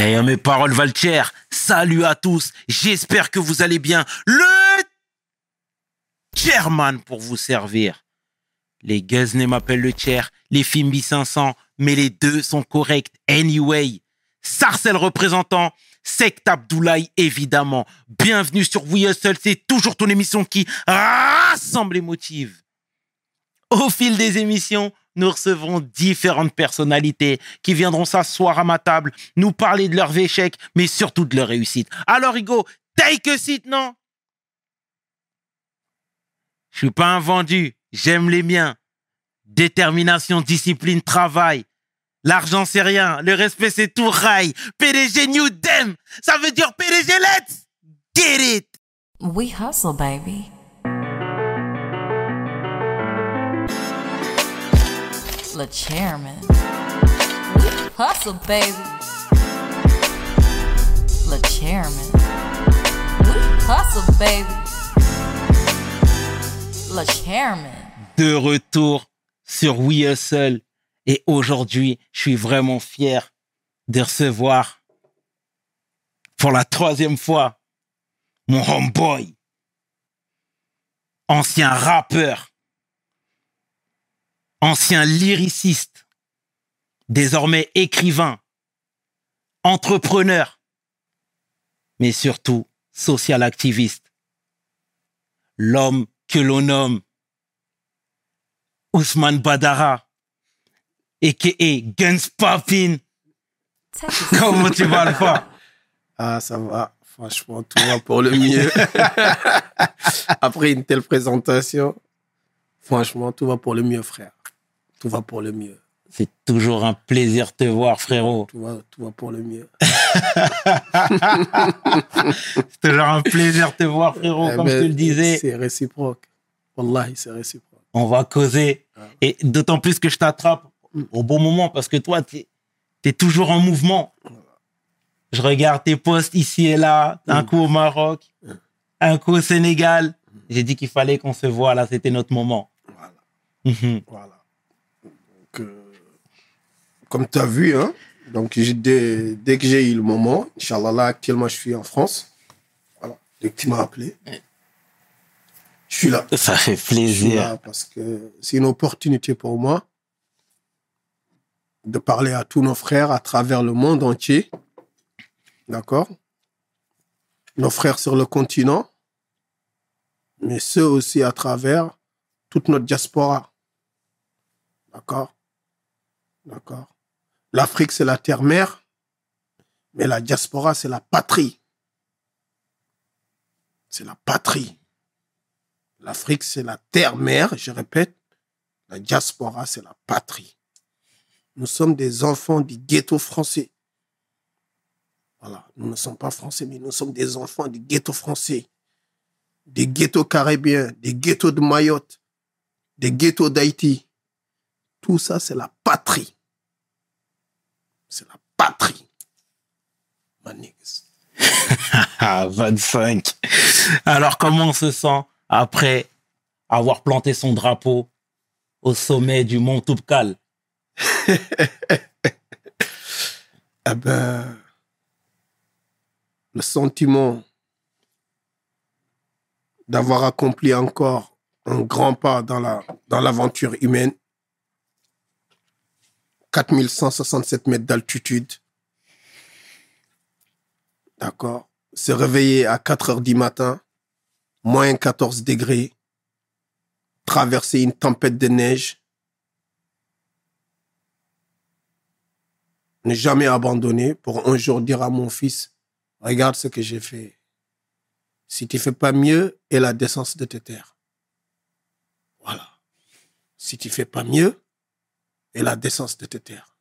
Eh, mes paroles valent. Salut à tous. J'espère que vous allez bien. Le chairman pour vous servir. Les Guzney m'appellent le chair, les Fimbi 500, mais les deux sont corrects anyway. Sarcel représentant, Sect Abdoulaye évidemment. Bienvenue sur We Hustle, c'est toujours ton émission qui rassemble les motifs. Au fil des émissions, nous recevrons différentes personnalités qui viendront s'asseoir à ma table, nous parler de leurs échecs, mais surtout de leurs réussites. Alors, Hugo, take a seat, non? Je suis pas un vendu, j'aime les miens. Détermination, discipline, travail. L'argent, c'est rien. Le respect, c'est tout rail. PDG New Dem. Ça veut dire PDG Let's get it. We hustle, baby. Le chairman. Hustle, baby. Le chairman. Hustle, baby. Chairman. De retour sur We Hustle. Et aujourd'hui, je suis vraiment fier de recevoir pour la troisième fois mon homeboy, ancien rappeur, ancien lyriciste, désormais écrivain, entrepreneur, mais surtout social activiste. L'homme que l'on nomme Ousmane Badara, a.k.a. Guns Poppin. Comment tu vas, Alpha? Ah, ça va. Franchement, tout va pour le mieux. Après une telle présentation, franchement, tout va pour le mieux, frère. Tout va pour le mieux. C'est toujours un plaisir de te voir, frérot. Tout va, tout va pour le mieux. C'est toujours un plaisir de te voir, frérot, Eh comme ben, je te le disais. C'est réciproque. Wallahi, c'est réciproque. On va causer. Et d'autant plus que je t'attrape au bon moment parce que toi, tu es, toujours en mouvement. Je regarde tes posts ici et là, un coup au Maroc, un coup au Sénégal. J'ai dit qu'il fallait qu'on se voit, là, c'était notre moment. Voilà. Mhm. Voilà. Comme tu as vu, hein, donc dès, dès que j'ai eu le moment, Inch'Allah, là, actuellement, je suis en France. Voilà. Dès que tu m'as appelé, je suis là. Ça fait Je suis plaisir. là parce que c'est une opportunité pour moi de parler à tous nos frères à travers le monde entier. D'accord? Nos frères sur le continent, mais ceux aussi à travers toute notre diaspora. D'accord? D'accord? L'Afrique, c'est la terre-mère, mais la diaspora, c'est la patrie. C'est la patrie. L'Afrique, c'est la terre-mère, je répète. La diaspora, c'est la patrie. Nous sommes des enfants du ghetto français. Voilà, nous ne sommes pas français, mais nous sommes des enfants du ghetto français. Des ghettos caribéens, des ghettos de Mayotte, des ghettos d'Haïti. Tout ça, c'est la patrie. C'est la patrie. My niggas. Ah, 25. Alors, comment on se sent après avoir planté son drapeau au sommet du mont Toubkal Eh ben, le sentiment d'avoir accompli encore un grand pas dans la dans l'aventure humaine. 4167 mètres d'altitude. D'accord. Se réveiller à 4 heures du matin, moins 14 degrés, traverser une tempête de neige, ne jamais abandonner pour un jour dire à mon fils, regarde ce que j'ai fait. Si tu fais pas mieux, et la décence de te taire. Voilà. Si tu fais pas mieux, et la décence de te taire.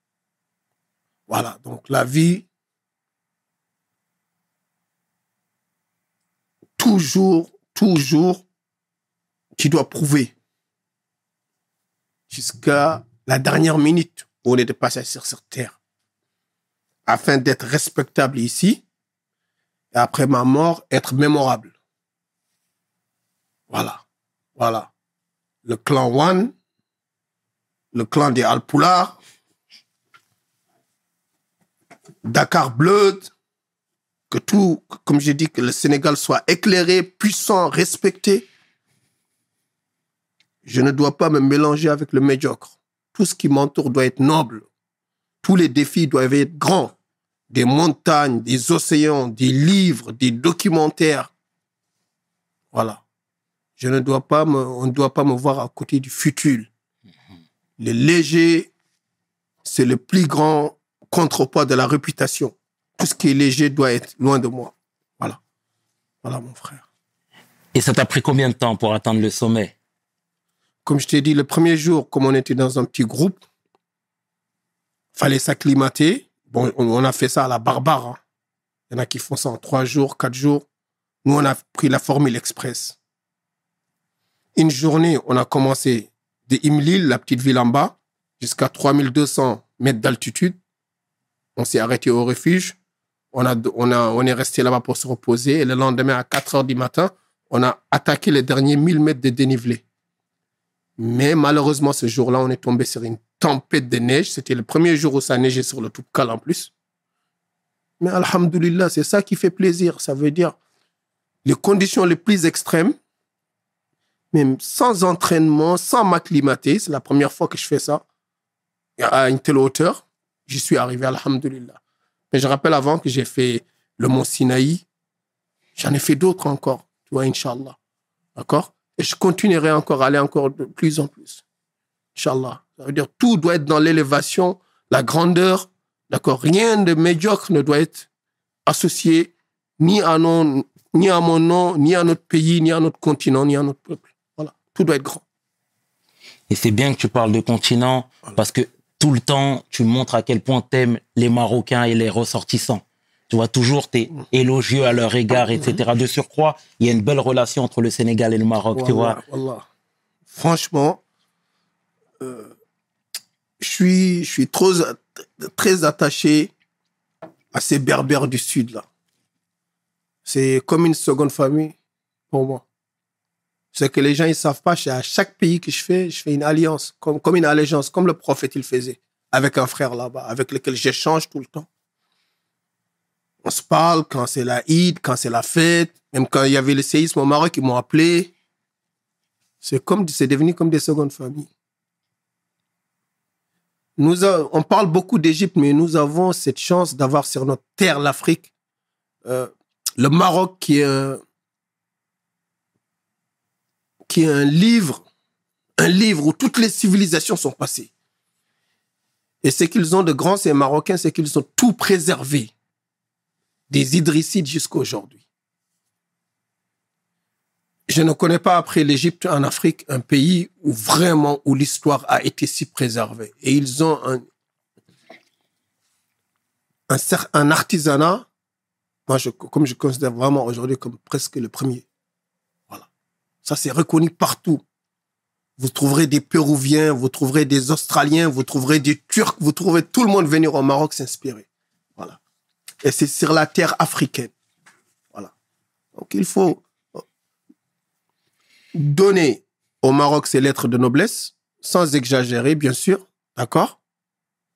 Voilà. Donc la vie, toujours, toujours, tu dois prouver jusqu'à la dernière minute où on est de passage sur cette terre afin d'être respectable ici et après ma mort, être mémorable. Voilà. Voilà. Le clan One, le clan des Alpoulars, Dakar Blood, que tout, comme j'ai dit, que le Sénégal soit éclairé, puissant, respecté. Je ne dois pas me mélanger avec le médiocre. Tout ce qui m'entoure doit être noble. Tous les défis doivent être grands. Des montagnes, des océans, des livres, des documentaires. Voilà. Je ne dois pas me, on ne doit pas me voir à côté du futile. Le léger, c'est le plus grand contrepoids de la réputation. Tout ce qui est léger doit être loin de moi. Voilà. Voilà, mon frère. Et ça t'a pris combien de temps pour atteindre le sommet? Comme je t'ai dit, le premier jour, comme on était dans un petit groupe, fallait s'acclimater. Bon, on, a fait ça à la barbare. hein. Il y en a qui font ça en trois jours, quatre jours. Nous, on a pris la formule express. Une journée, on a commencé de Imlil, la petite ville en bas, jusqu'à 3200 mètres d'altitude. On s'est arrêté au refuge. On, a, on, a, on est resté là-bas pour se reposer. Et le lendemain, à 4 heures du matin, on a attaqué les derniers 1000 mètres de dénivelé. Mais malheureusement, ce jour-là, on est tombé sur une tempête de neige. C'était le premier jour où ça neigeait sur le Toubkal en plus. Mais alhamdoulilah, c'est ça qui fait plaisir. Ça veut dire les conditions les plus extrêmes, même sans entraînement, sans m'acclimater. C'est la première fois que je fais ça à une telle hauteur. J'y suis arrivé, alhamdoulilah. Mais je rappelle avant que j'ai fait le mont Sinaï. J'en ai fait d'autres encore, tu vois, Inch'Allah. D'accord? Et je continuerai encore à aller encore de plus en plus. Inch'Allah. Ça veut dire tout doit être dans l'élévation, la grandeur. D'accord? Rien de médiocre ne doit être associé ni à, non, ni à mon nom, ni à notre pays, ni à notre continent, ni à notre peuple. Tout doit être grand. Et c'est bien que tu parles de continent parce que tout le temps, tu montres à quel point t'aimes les Marocains et les ressortissants. Tu vois, toujours, t'es élogieux à leur égard, etc. De surcroît, il y a une belle relation entre le Sénégal et le Maroc, tu vois. Franchement, euh, je suis, je suis trop, très attaché à ces berbères du Sud, là. C'est comme une seconde famille pour moi. C'est que les gens, ils savent pas, c'est à chaque pays que je fais, je fais une alliance, comme, comme une allégeance, comme le prophète, il faisait, avec un frère là-bas, avec lequel j'échange tout le temps. On se parle quand c'est la Eid, quand c'est la fête, même quand il y avait le séisme au Maroc, ils m'ont appelé. C'est comme, c'est devenu comme des secondes familles. Nous, on parle beaucoup d'Égypte, mais nous avons cette chance d'avoir sur notre terre l'Afrique, euh, le Maroc qui est qui est un livre, un livre où toutes les civilisations sont passées. Et ce qu'ils ont de grand, ces Marocains, c'est qu'ils ont tout préservé, des Idrissides jusqu'à aujourd'hui. Je ne connais pas après l'Égypte en Afrique un pays où vraiment où l'histoire a été si préservée. Et ils ont un, un, un artisanat, moi je, comme je considère vraiment aujourd'hui comme presque le premier. Ça c'est reconnu partout. Vous trouverez des Péruviens, vous trouverez des Australiens, vous trouverez des Turcs, vous trouverez tout le monde venir au Maroc s'inspirer. Voilà. Et c'est sur la terre africaine. Voilà. Donc il faut donner au Maroc ses lettres de noblesse, sans exagérer, bien sûr, d'accord?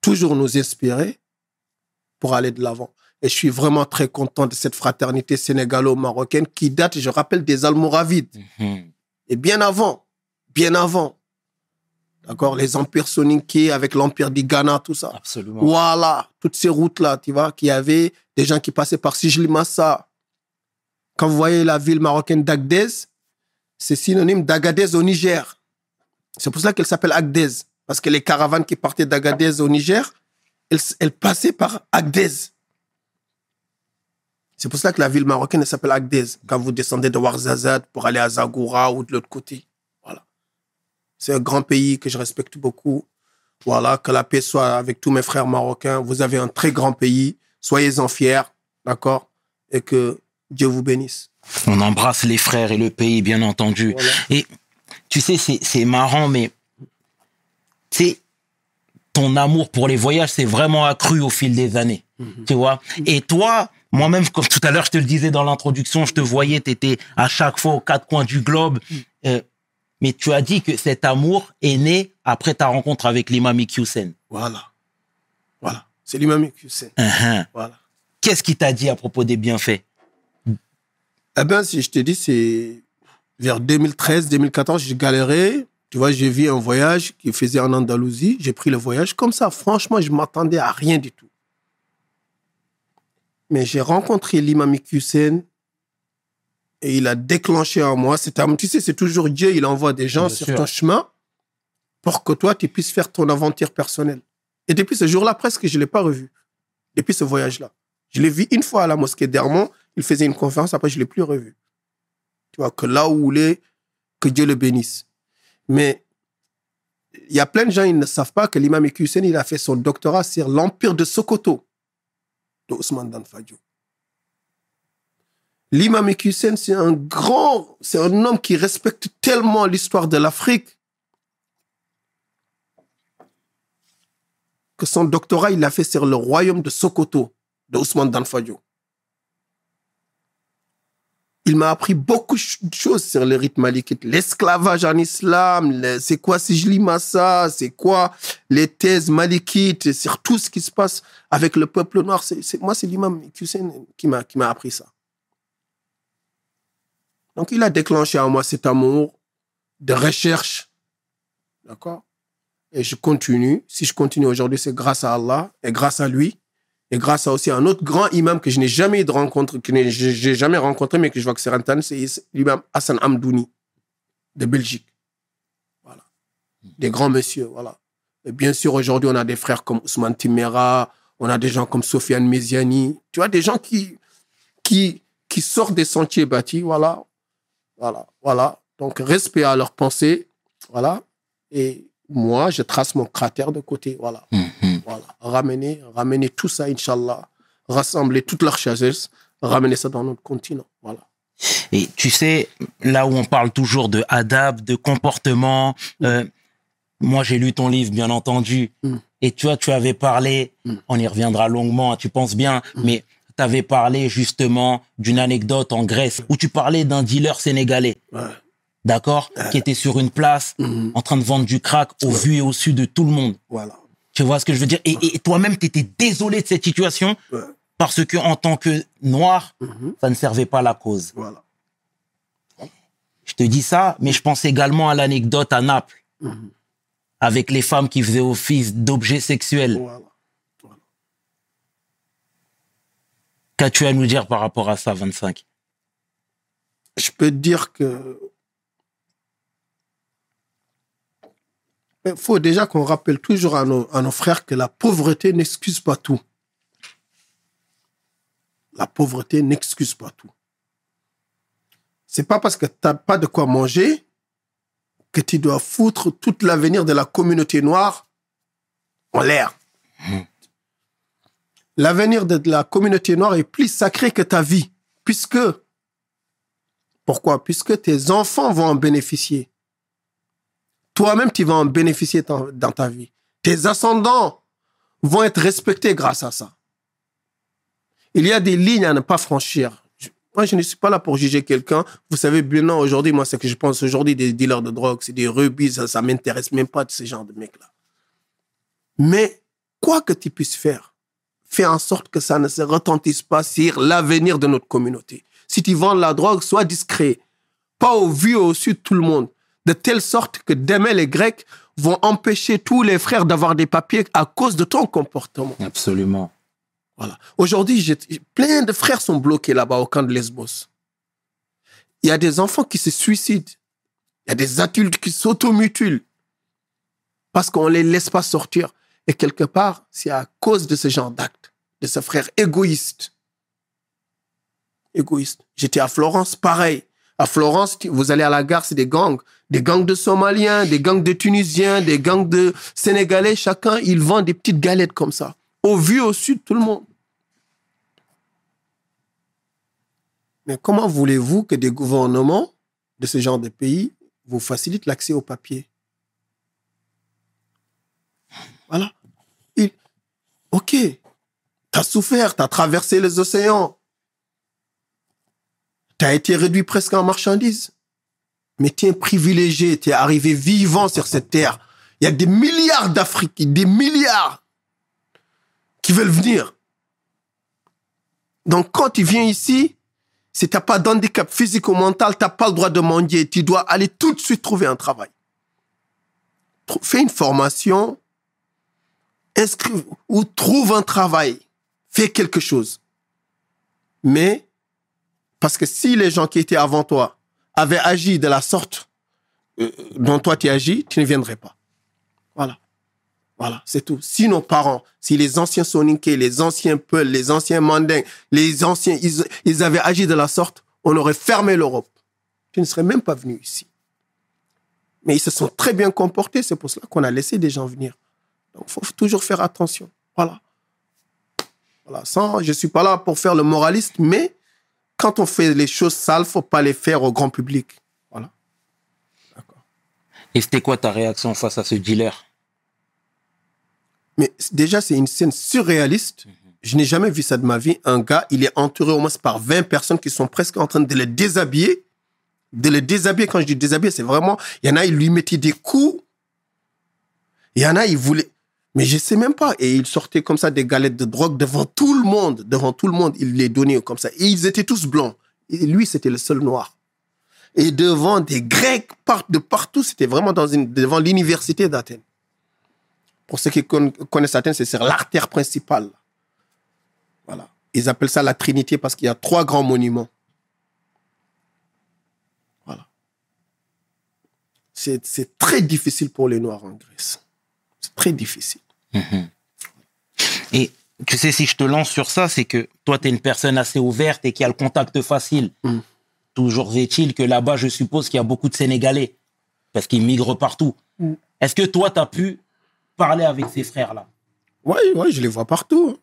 Toujours nous inspirer pour aller de l'avant. Et je suis vraiment très content de cette fraternité sénégalo-marocaine qui date, je rappelle, des Almoravides. Mhm. Et bien avant, bien avant, d'accord Les empires soninké avec l'empire du Ghana, tout ça. Absolument. Voilà, toutes ces routes-là, tu vois, qu'il y avait des gens qui passaient par Sijlimassa. Quand vous voyez la ville marocaine d'Agdez, c'est synonyme d'Agadez au Niger. C'est pour ça qu'elle s'appelle Agdez. Parce que les caravanes qui partaient d'Agadez au Niger, elles, elles passaient par Agdez. C'est pour ça que la ville marocaine elle s'appelle Agdez. Quand vous descendez de Ouarzazate pour aller à Zagoura ou de l'autre côté. Voilà. C'est un grand pays que je respecte beaucoup. Voilà, que la paix soit avec tous mes frères marocains. Vous avez un très grand pays. Soyez-en fiers, d'accord? Et que Dieu vous bénisse. On embrasse les frères et le pays, bien entendu. Voilà. Et tu sais, c'est, marrant, mais tu sais, ton amour pour les voyages s'est vraiment accru au fil des années. Tu vois? Et toi, moi-même, comme tout à l'heure, je te le disais dans l'introduction, je te voyais, tu étais à chaque fois aux quatre coins du globe. Euh, mais tu as dit que cet amour est né après ta rencontre avec l'imam Iqiyoussen. Voilà. Voilà. C'est l'imam Hussein. Uhum. Voilà. Qu'est-ce qu'il t'a dit à propos des bienfaits? Eh bien, si je te dis, c'est vers 2013, 2014, j'ai galéré. Tu vois, j'ai vu un voyage qui faisait en Andalousie. J'ai pris le voyage comme ça. Franchement, je m'attendais à rien du tout. Mais j'ai rencontré l'imam Hussein et il a déclenché en moi. C'est un- tu sais, c'est toujours Dieu, il envoie des gens Bien sur sûr. ton chemin pour que toi, tu puisses faire ton aventure personnelle. Et depuis ce jour-là, presque, je ne l'ai pas revu. Depuis ce voyage-là. Je l'ai vu une fois à la mosquée d'Hermont. Il faisait une conférence, après, je ne l'ai plus revu. Tu vois, que là où il est, que Dieu le bénisse. Mais il y a plein de gens, ils ne savent pas que l'imam Hussein, il a fait son doctorat sur l'empire de Sokoto, Ousmane Dan Fodio. L'imam Hussein, c'est un grand, c'est un homme qui respecte tellement l'histoire de l'Afrique que son doctorat, il l'a fait sur le royaume de Sokoto, de Ousmane. Il m'a appris beaucoup de choses sur les rites malikites. L'esclavage en islam, le- c'est quoi Sijli Massa, c'est quoi les thèses malikites, sur tout ce qui se passe avec le peuple noir. C'est, c'est- moi, c'est l'imam Hussein qui m'a, qui m'a appris ça. Donc, il a déclenché en moi cet amour de recherche. D'accord? Et je continue. Si je continue aujourd'hui, c'est grâce à Allah et grâce à lui. Et grâce à aussi un autre grand imam que je n'ai jamais de que j'ai jamais rencontré, mais que je vois que c'est Internet, c'est l'imam Hassan Amdouni de Belgique. Voilà. Des grands messieurs, voilà. Et bien sûr, aujourd'hui, on a des frères comme Ousmane Timera, on a des gens comme Sofiane Meziani, tu vois, des gens qui, qui, qui sortent des sentiers bâtis, voilà. Voilà, voilà. Donc, respect à leurs pensées, voilà. Et moi, je trace mon cratère de côté, voilà. Mhm. Voilà. Ramener, ramener tout ça, Inch'Allah. Rassembler toute leur sagesse, ramener ça dans notre continent. Voilà. Et tu sais, là où on parle toujours de adab, de comportement, euh, moi j'ai lu ton livre, bien entendu, Mm. et tu vois, tu avais parlé, Mm. on y reviendra longuement, tu penses bien, mais tu avais parlé justement d'une anecdote en Grèce où tu parlais d'un dealer sénégalais, Ouais. d'accord, qui était sur une place en train de vendre du crack au vu et au su de tout le monde. Voilà. Tu vois ce que je veux dire? Et, et toi-même, tu étais désolé de cette situation Ouais. parce que en tant que noir, Mhm. ça ne servait pas la cause. Voilà. Je te dis ça, mais je pense également à l'anecdote à Naples, Mhm. avec les femmes qui faisaient office d'objets sexuels. Voilà. Qu'as-tu à nous dire par rapport à ça, 25 Je peux te dire que. Il faut déjà qu'on rappelle toujours à nos, à nos frères que la pauvreté n'excuse pas tout. La pauvreté n'excuse pas tout. C'est pas parce que tu n'as pas de quoi manger que tu dois foutre tout l'avenir de la communauté noire en l'air. L'avenir de la communauté noire est plus sacré que ta vie, puisque pourquoi? Puisque tes enfants vont en bénéficier. Toi-même, tu vas en bénéficier dans, ta vie. Tes ascendants vont être respectés grâce à ça. Il y a des lignes à ne pas franchir. Moi, je ne suis pas là pour juger quelqu'un. Vous savez bien aujourd'hui, moi, ce que je pense aujourd'hui des dealers de drogue, c'est des rebis, ça, ça m'intéresse même pas de ce genre de mecs-là. Mais quoi que tu puisses faire, fais en sorte que ça ne se retentisse pas sur l'avenir de notre communauté. Si tu vends la drogue, sois discret. Pas au vu et au su de tout le monde. De telle sorte que demain, les Grecs vont empêcher tous les frères d'avoir des papiers à cause de ton comportement. Absolument. Voilà. Aujourd'hui, plein de frères sont bloqués là-bas au camp de Lesbos. Il y a des enfants qui se suicident. Il y a des adultes qui s'automutilent parce qu'on ne les laisse pas sortir. Et quelque part, c'est à cause de ce genre d'actes, de ce frère égoïste. Égoïste. J'étais à Florence, pareil. À Florence, vous allez à la gare, c'est des gangs. Des gangs de Somaliens, des gangs de Tunisiens, des gangs de Sénégalais. Chacun, ils vendent des petites galettes comme ça. Au vu, au sud, tout le monde. Mais comment voulez-vous que des gouvernements de ce genre de pays vous facilitent l'accès au papier? Voilà. Il- Ok, tu as souffert, tu as traversé les océans. Tu as été réduit presque en marchandise. Mais tu es privilégié, tu es arrivé vivant sur cette terre. Il y a des milliards d'Africains, des milliards qui veulent venir. Donc, quand tu viens ici, si tu n'as pas d'handicap physique ou mental, tu n'as pas le droit de mendier. Tu dois aller tout de suite trouver un travail. Fais une formation, inscris ou trouve un travail. Fais quelque chose. Mais, parce que si les gens qui étaient avant toi avaient agi de la sorte euh, dont toi tu agis, tu ne viendrais pas. Voilà. Voilà, c'est tout. Si nos parents, si les anciens Soninké, les anciens Peul, les anciens Mandingues, les anciens, ils, ils avaient agi de la sorte, on aurait fermé l'Europe. Tu ne serais même pas venu ici. Mais ils se sont très bien comportés, c'est pour cela qu'on a laissé des gens venir. Donc, il faut toujours faire attention. Voilà. Voilà. Sans, je ne suis pas là pour faire le moraliste, mais quand on fait les choses sales, il ne faut pas les faire au grand public. Voilà. Et c'était quoi ta réaction face à ce dealer? Mais déjà, c'est une scène surréaliste. Je n'ai jamais vu ça de ma vie. Un gars, il est entouré au moins par 20 personnes qui sont presque en train de le déshabiller. De le déshabiller. Quand je dis déshabiller, c'est vraiment. Il y en a, il lui mettait des coups. Il y en a, il voulait. Mais je sais même pas. Et il sortait comme ça des galettes de drogue devant tout le monde. Devant tout le monde, il les donnait comme ça. Et ils étaient tous blancs. Et lui, c'était le seul noir. Et devant des Grecs de partout, c'était vraiment dans devant l'université d'Athènes. Pour ceux qui con- connaissent Athènes, c'est l'artère principale. Voilà. Ils appellent ça la Trinité parce qu'il y a trois grands monuments. Voilà. C'est très difficile pour les Noirs en Grèce. C'est très difficile. Et tu sais, si je te lance sur ça, c'est que toi, tu es une personne assez ouverte et qui a le contact facile. Mm. Toujours est-il que là-bas, je suppose qu'il y a beaucoup de Sénégalais parce qu'ils migrent partout. Mm. Est-ce que toi, tu as pu parler avec ces frères-là? Oui, ouais, je les vois partout.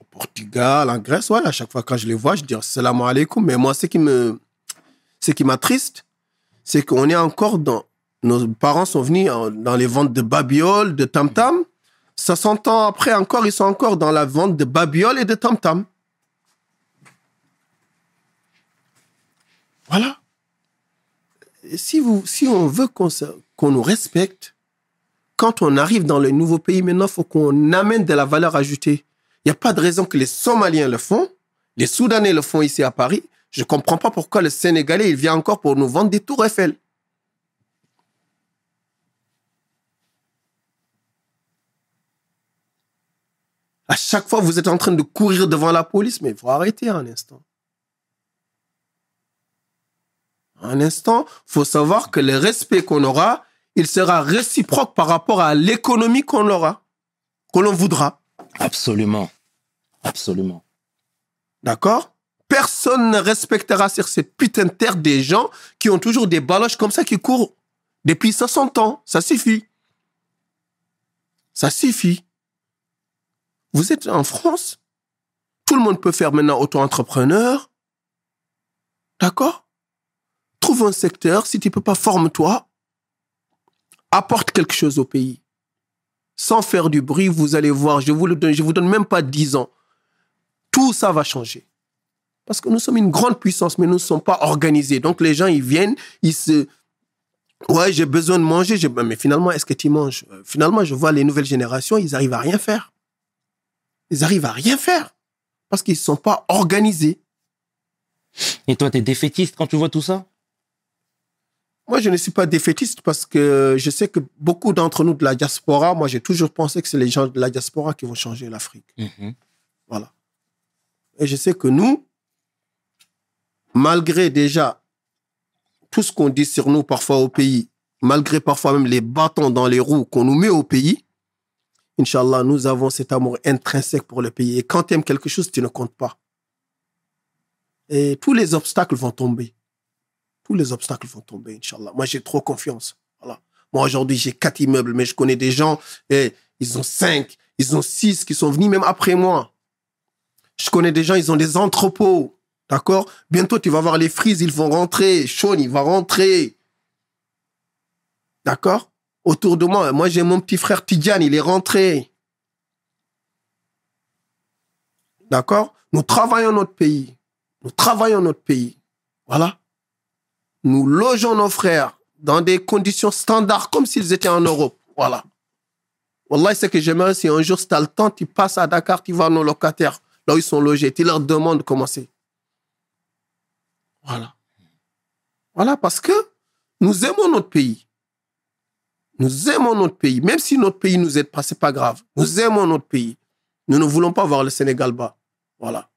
Au Portugal, en Grèce, ouais, à chaque fois quand je les vois, je dis salam alaikum. Mais moi, ce qui me, ce qui m'attriste, c'est qu'on est encore dans. Nos parents sont venus en- dans les ventes de babioles, de tam-tam. 60 ans après, encore, ils sont encore dans la vente de babioles et de tam-tam. Voilà. Si, vous, si on veut qu'on nous respecte, quand on arrive dans le nouveau pays, maintenant, il faut qu'on amène de la valeur ajoutée. Il n'y a pas de raison que les Somaliens le font, les Soudanais le font ici à Paris. Je ne comprends pas pourquoi le Sénégalais, il vient encore pour nous vendre des tours Eiffel. À chaque fois, vous êtes en train de courir devant la police, mais il faut arrêter un instant. Un instant, il faut savoir que le respect qu'on aura, il sera réciproque par rapport à l'économie qu'on aura, que l'on voudra. Absolument. Absolument. D'accord? Personne ne respectera sur cette putain de terre des gens qui ont toujours des baloches comme ça qui courent depuis 60 ans. Ça suffit. Ça suffit. Vous êtes en France. Tout le monde peut faire maintenant auto-entrepreneur. D'accord? Trouve un secteur. Si tu ne peux pas, forme-toi. Apporte quelque chose au pays. Sans faire du bruit, vous allez voir, je vous le je vous donne même pas 10 ans. Tout ça va changer. Parce que nous sommes une grande puissance, mais nous ne sommes pas organisés. Donc les gens, ils viennent, ils se... Ouais, j'ai besoin de manger. Mais finalement, est-ce que tu manges? Euh, Finalement, je vois les nouvelles générations, ils arrivent à rien faire. Ils arrivent à rien faire. Parce qu'ils ne sont pas organisés. Et toi, tu es défaitiste quand tu vois tout ça? Moi, je ne suis pas défaitiste parce que je sais que beaucoup d'entre nous de la diaspora, moi, j'ai toujours pensé que c'est les gens de la diaspora qui vont changer l'Afrique. Voilà. Et je sais que nous, malgré déjà tout ce qu'on dit sur nous parfois au pays, malgré parfois même les bâtons dans les roues qu'on nous met au pays, Inch'Allah, nous avons cet amour intrinsèque pour le pays. Et quand tu aimes quelque chose, tu ne comptes pas. Et tous les obstacles vont tomber. Tous les obstacles vont tomber, Inch'Allah. Moi, j'ai trop confiance. Voilà. Moi, aujourd'hui, j'ai quatre immeubles, mais je connais des gens, et ils ont cinq, ils ont six qui sont venus même après moi. Je connais des gens, ils ont des entrepôts. D'accord? Bientôt, tu vas voir les frises, ils vont rentrer. Sean, il va rentrer. D'accord? Autour de moi, moi, j'ai mon petit frère Tidjane, il est rentré. D'accord? Nous travaillons notre pays. Nous travaillons notre pays. Voilà. Nous logeons nos frères dans des conditions standards comme s'ils étaient en Europe. Voilà. Wallah, ce que j'aimerais, c'est un jour, si tu as le temps, tu passes à Dakar, tu vas à nos locataires, là où ils sont logés, tu leur demandes comment c'est. Voilà. Voilà, parce que nous aimons notre pays. Nous aimons notre pays. Même si notre pays nous aide pas, c'est pas grave. Nous aimons notre pays. Nous ne voulons pas voir le Sénégal bas. Voilà.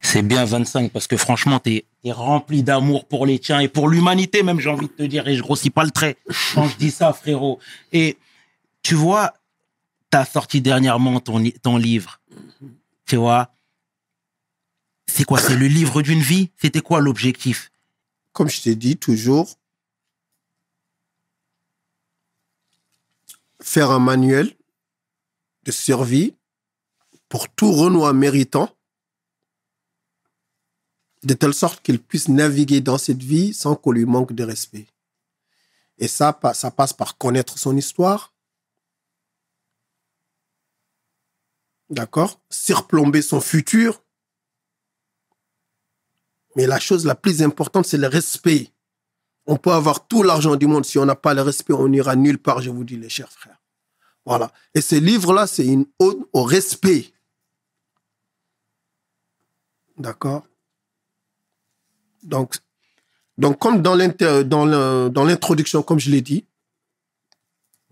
C'est bien 25 parce que franchement, t'es es rempli d'amour pour les tiens et pour l'humanité même, j'ai envie de te dire, et je grossis pas le trait quand je dis ça, frérot. Et tu vois, t'as sorti dernièrement ton, ton livre. Tu vois, c'est quoi? C'est le livre d'une vie? C'était quoi l'objectif? Comme je t'ai dit, toujours, faire un manuel de survie pour tout Renoir méritant, de telle sorte qu'il puisse naviguer dans cette vie sans qu'on lui manque de respect. Et ça, ça passe par connaître son histoire, d'accord? Surplomber son futur. Mais la chose la plus importante, c'est le respect. On peut avoir tout l'argent du monde. Si on n'a pas le respect, on n'ira nulle part, je vous dis, les chers frères. Voilà. Et ce livre-là, c'est une ode au respect. D'accord? Donc, comme dans l'introduction, comme je l'ai dit,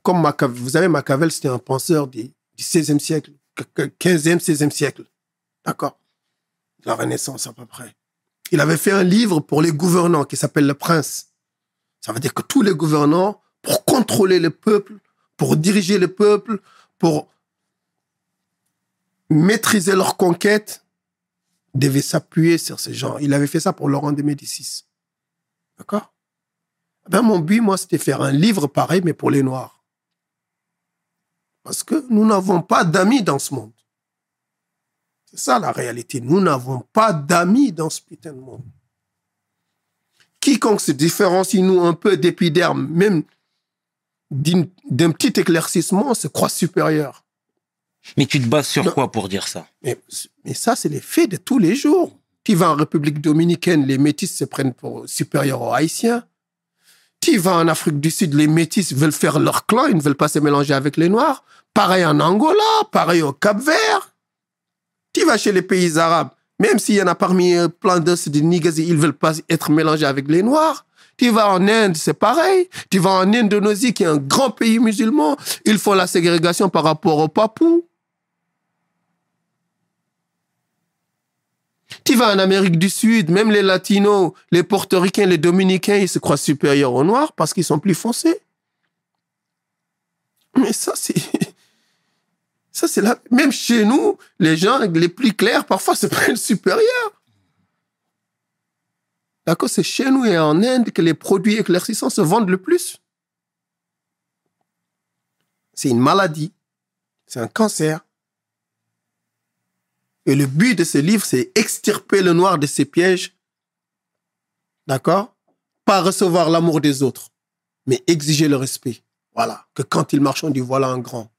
comme vous savez, Machiavel, c'était un penseur du, du 16e siècle, 15e, 16e siècle. D'accord? La Renaissance, à peu près. Il avait fait un livre pour les gouvernants qui s'appelle Le Prince. Ça veut dire que tous les gouvernants, pour contrôler le peuple, pour diriger le peuple, pour maîtriser leurs conquêtes, devaient s'appuyer sur ces gens. Il avait fait ça pour Laurent de Médicis. D'accord? Ben, Mon but, moi, c'était faire un livre pareil, mais pour les Noirs. Parce que nous n'avons pas d'amis dans ce monde. C'est ça la réalité. Nous n'avons pas d'amis dans ce putain de monde. Quiconque se différencie, nous, un peu d'épiderme, même d'un petit éclaircissement, se croit supérieur. Mais tu te bases sur Non. quoi pour dire ça? Mais, mais ça, c'est les faits de tous les jours. Tu vas en République dominicaine, les métis se prennent pour supérieurs aux Haïtiens. Tu vas en Afrique du Sud, les métis veulent faire leur clan, ils ne veulent pas se mélanger avec les Noirs. Pareil en Angola, pareil au Cap-Vert. Tu vas chez les pays arabes, même s'il y en a parmi eux plein de c'est des niggas, ils ne veulent pas être mélangés avec les Noirs. Tu vas en Inde, c'est pareil. Tu vas en Indonésie, qui est un grand pays musulman, ils font la ségrégation par rapport aux Papous. Tu vas en Amérique du Sud, même les Latinos, les Portoricains, les Dominicains, ils se croient supérieurs aux Noirs parce qu'ils sont plus foncés. Mais ça, c'est. C'est là. Même chez nous, les gens les plus clairs, parfois, se prennent supérieurs. D'accord C'est chez nous et en Inde que les produits éclaircissants se vendent le plus. C'est une maladie. C'est un cancer. Et le but de ce livre, c'est extirper le noir de ses pièges. D'accord? Pas recevoir l'amour des autres, mais exiger le respect. Voilà. Que quand il marche, on dit voilà un grand.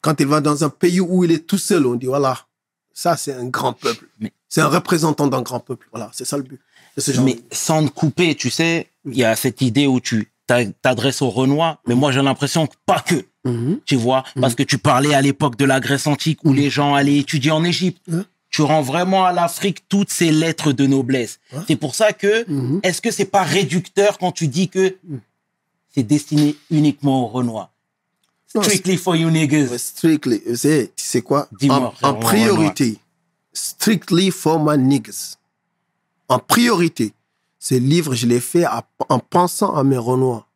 Quand il va dans un pays où il est tout seul, on dit voilà, ça c'est un grand peuple. C'est un représentant d'un grand peuple. Voilà, c'est ça le but. de ce genre Mais sans te couper, tu sais, il y a cette idée où tu t'a- t'adresses aux Renois, mais moi j'ai l'impression que pas que, Mhm. tu vois, parce que tu parlais à l'époque de la Grèce antique où les gens allaient étudier en Égypte. Tu rends vraiment à l'Afrique toutes ces lettres de noblesse. C'est pour ça que, Mhm. est-ce que c'est pas réducteur quand tu dis que c'est destiné uniquement aux Renois? Strictly for you niggas. Strictly, tu sais, tu sais quoi? En, en priorité, strictly for my niggas. En priorité, ce livre, je l'ai fait à- en pensant à mes Renois.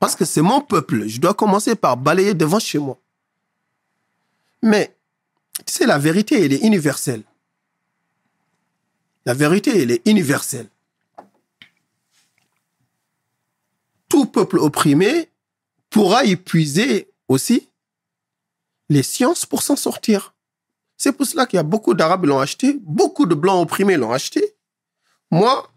Parce que c'est mon peuple. Je dois commencer par balayer devant chez moi. Mais, tu sais, la vérité, elle est universelle. La vérité, elle est universelle. Tout peuple opprimé pourra y puiser aussi les sciences pour s'en sortir. C'est pour cela qu'il y a beaucoup d'Arabes l'ont acheté, beaucoup de Blancs opprimés l'ont acheté. Moi,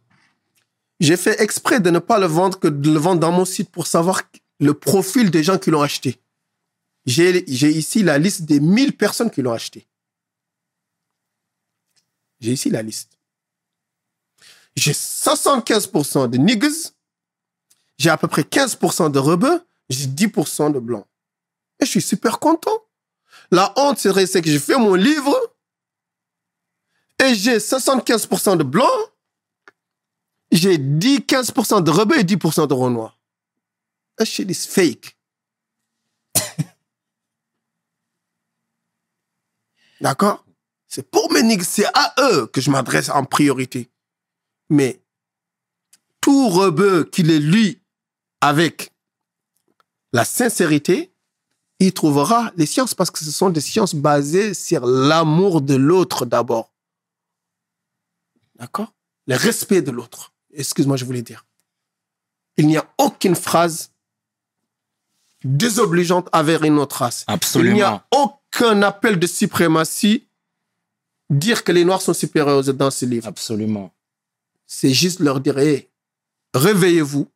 j'ai fait exprès de ne pas le vendre que de le vendre dans mon site pour savoir le profil des gens qui l'ont acheté. J'ai j'ai ici la liste des 1000 personnes qui l'ont acheté. J'ai ici la liste. J'ai 75% de niggas, j'ai à peu près 15% de rebeux, j'ai 10% de blanc. Et je suis super content. La honte serait c'est que j'ai fait mon livre et j'ai 75% de blanc, j'ai 10, 15% de rebeu et 10% de renoir. That shit is fake. D'accord? C'est pour mes niggas, c'est à eux que je m'adresse en priorité. Mais tout rebeu qui les lit avec la sincérité, il trouvera les sciences parce que ce sont des sciences basées sur l'amour de l'autre d'abord. D'accord? Le respect de l'autre. Excuse-moi, je voulais dire. Il n'y a aucune phrase désobligeante avec une autre race. Absolument. Il n'y a aucun appel de suprématie dire que les Noirs sont supérieurs aux autres dans ce livre. Absolument. C'est juste leur dire, Hey, réveillez-vous,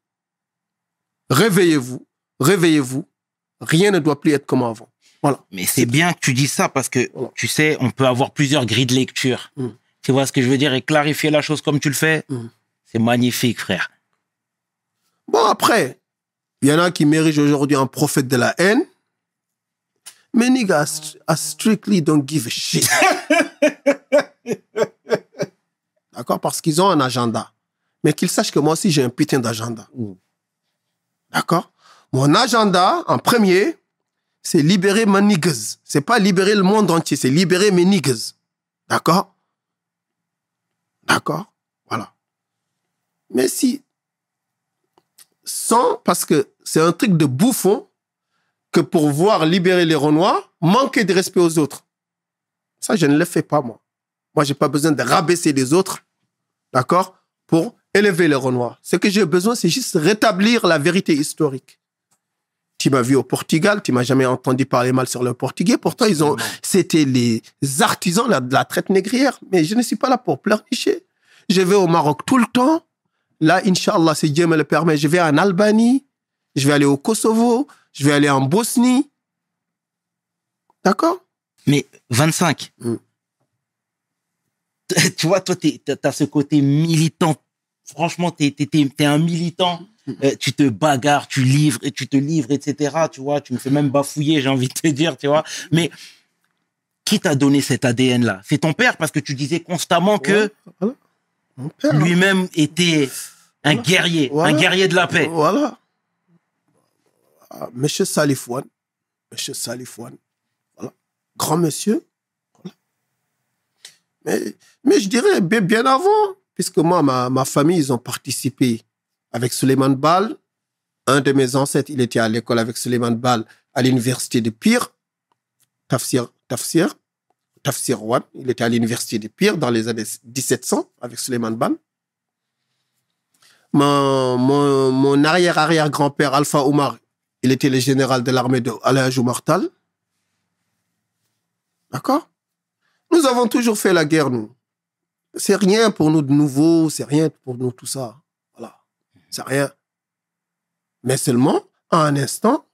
réveillez-vous, réveillez-vous. Rien ne doit plus être comme avant. Voilà. Mais c'est bien que tu dis ça parce que, Voilà. tu sais, on peut avoir plusieurs grilles de lecture. Mm. Tu vois ce que je veux dire? Et clarifier la chose comme tu le fais, Mm. c'est magnifique, frère. Bon, après, il y en a qui méritent aujourd'hui un prophète de la haine. Mais niggas, I strictly don't give a shit. D'accord? Parce qu'ils ont un agenda. Mais qu'ils sachent que moi aussi, j'ai un putain d'agenda. Mm. D'accord? Mon agenda, en premier, c'est libérer mes niggas. C'est pas libérer le monde entier, c'est libérer mes niggas. D'accord? D'accord? Voilà. Mais si sans, parce que c'est un truc de bouffon que pour voir libérer les Renois, manquer de respect aux autres. Ça, je ne le fais pas, moi. Moi, j'ai pas besoin de rabaisser les autres, d'accord, pour élever les Renois. Ce que j'ai besoin, c'est juste rétablir la vérité historique. Tu m'as vu au Portugal, tu m'as jamais entendu parler mal sur le portugais. Pourtant, ils ont, c'était les artisans de la, de la traite négrière. Mais je ne suis pas là pour pleurnicher. Je vais au Maroc tout le temps. Là, Inch'Allah, si Dieu me le permet, je vais en Albanie, je vais aller au Kosovo, je vais aller en Bosnie. D'accord? Mais 25. Mm. Tu vois, toi, tu as ce côté militant. Franchement, tu es, un militant. Euh, tu te bagarres, tu livres, et tu te livres, etc. Tu vois, tu me fais même bafouiller, j'ai envie de te dire, tu vois. Mais qui t'a donné cet ADN-là C'est ton père, parce que tu disais constamment que voilà. Père. lui-même était un Voilà. guerrier, un guerrier de la paix. Voilà. Ah, Monsieur Salifouane. Monsieur Salifouane. Voilà. Grand monsieur. Mais, mais je dirais bien, bien avant, puisque moi, ma, ma famille, ils ont participé avec Suleiman Bal. Un de mes ancêtres, il était à l'école avec Suleiman Bal à l'université de Pire. Tafsir, Tafsir, Tafsir Wan. Il était à l'université de Pire dans les années 1700 avec Suleiman Bal. Mon, arrière-arrière-grand-père, Alpha Omar, il était le général de l'armée de Alhaj Omar Tal. D'accord? Nous avons toujours fait la guerre, nous. C'est rien pour nous de nouveau, c'est rien pour nous tout ça. C'est rien. Mais seulement, à un instant,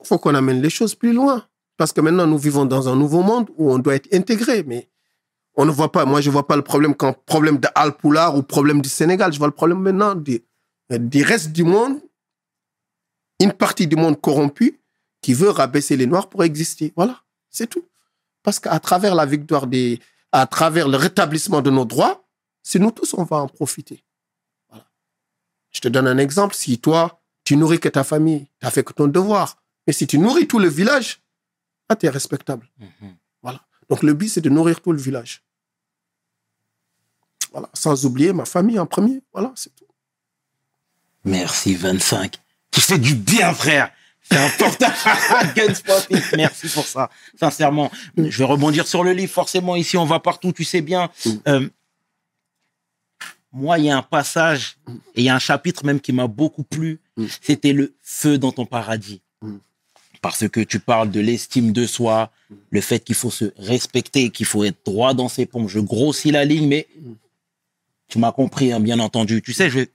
il faut qu'on amène les choses plus loin. Parce que maintenant, nous vivons dans un nouveau monde où on doit être intégré. Mais on ne voit pas, moi, je ne vois pas le problème comme problème de Alpoulard ou problème du Sénégal. Je vois le problème maintenant du, du reste du monde, une partie du monde corrompu qui veut rabaisser les Noirs pour exister. Voilà, c'est tout. Parce qu'à travers la victoire des, à travers le rétablissement de nos droits, c'est nous tous, on va en profiter. Je te donne un exemple. Si toi, tu nourris que ta famille, tu as fait que ton devoir. Mais si tu nourris tout le village, ah, tu es respectable. Mhm. Voilà. Donc le but, c'est de nourrir tout le village. Voilà. Sans oublier ma famille en premier. Voilà, c'est tout. Merci 25. Tu fais du bien, frère. C'est important. Merci pour ça. Sincèrement. Je vais rebondir sur le livre. Forcément, ici, on va partout, tu sais bien. Mm. Euh, moi, il y a un passage et il y a un chapitre même qui m'a beaucoup plu. Mm. C'était le feu dans ton paradis. Mm. Parce que tu parles de l'estime de soi, le fait qu'il faut se respecter, qu'il faut être droit dans ses pompes. Je grossis la ligne, mais tu m'as compris, hein, bien entendu. Tu sais, je vais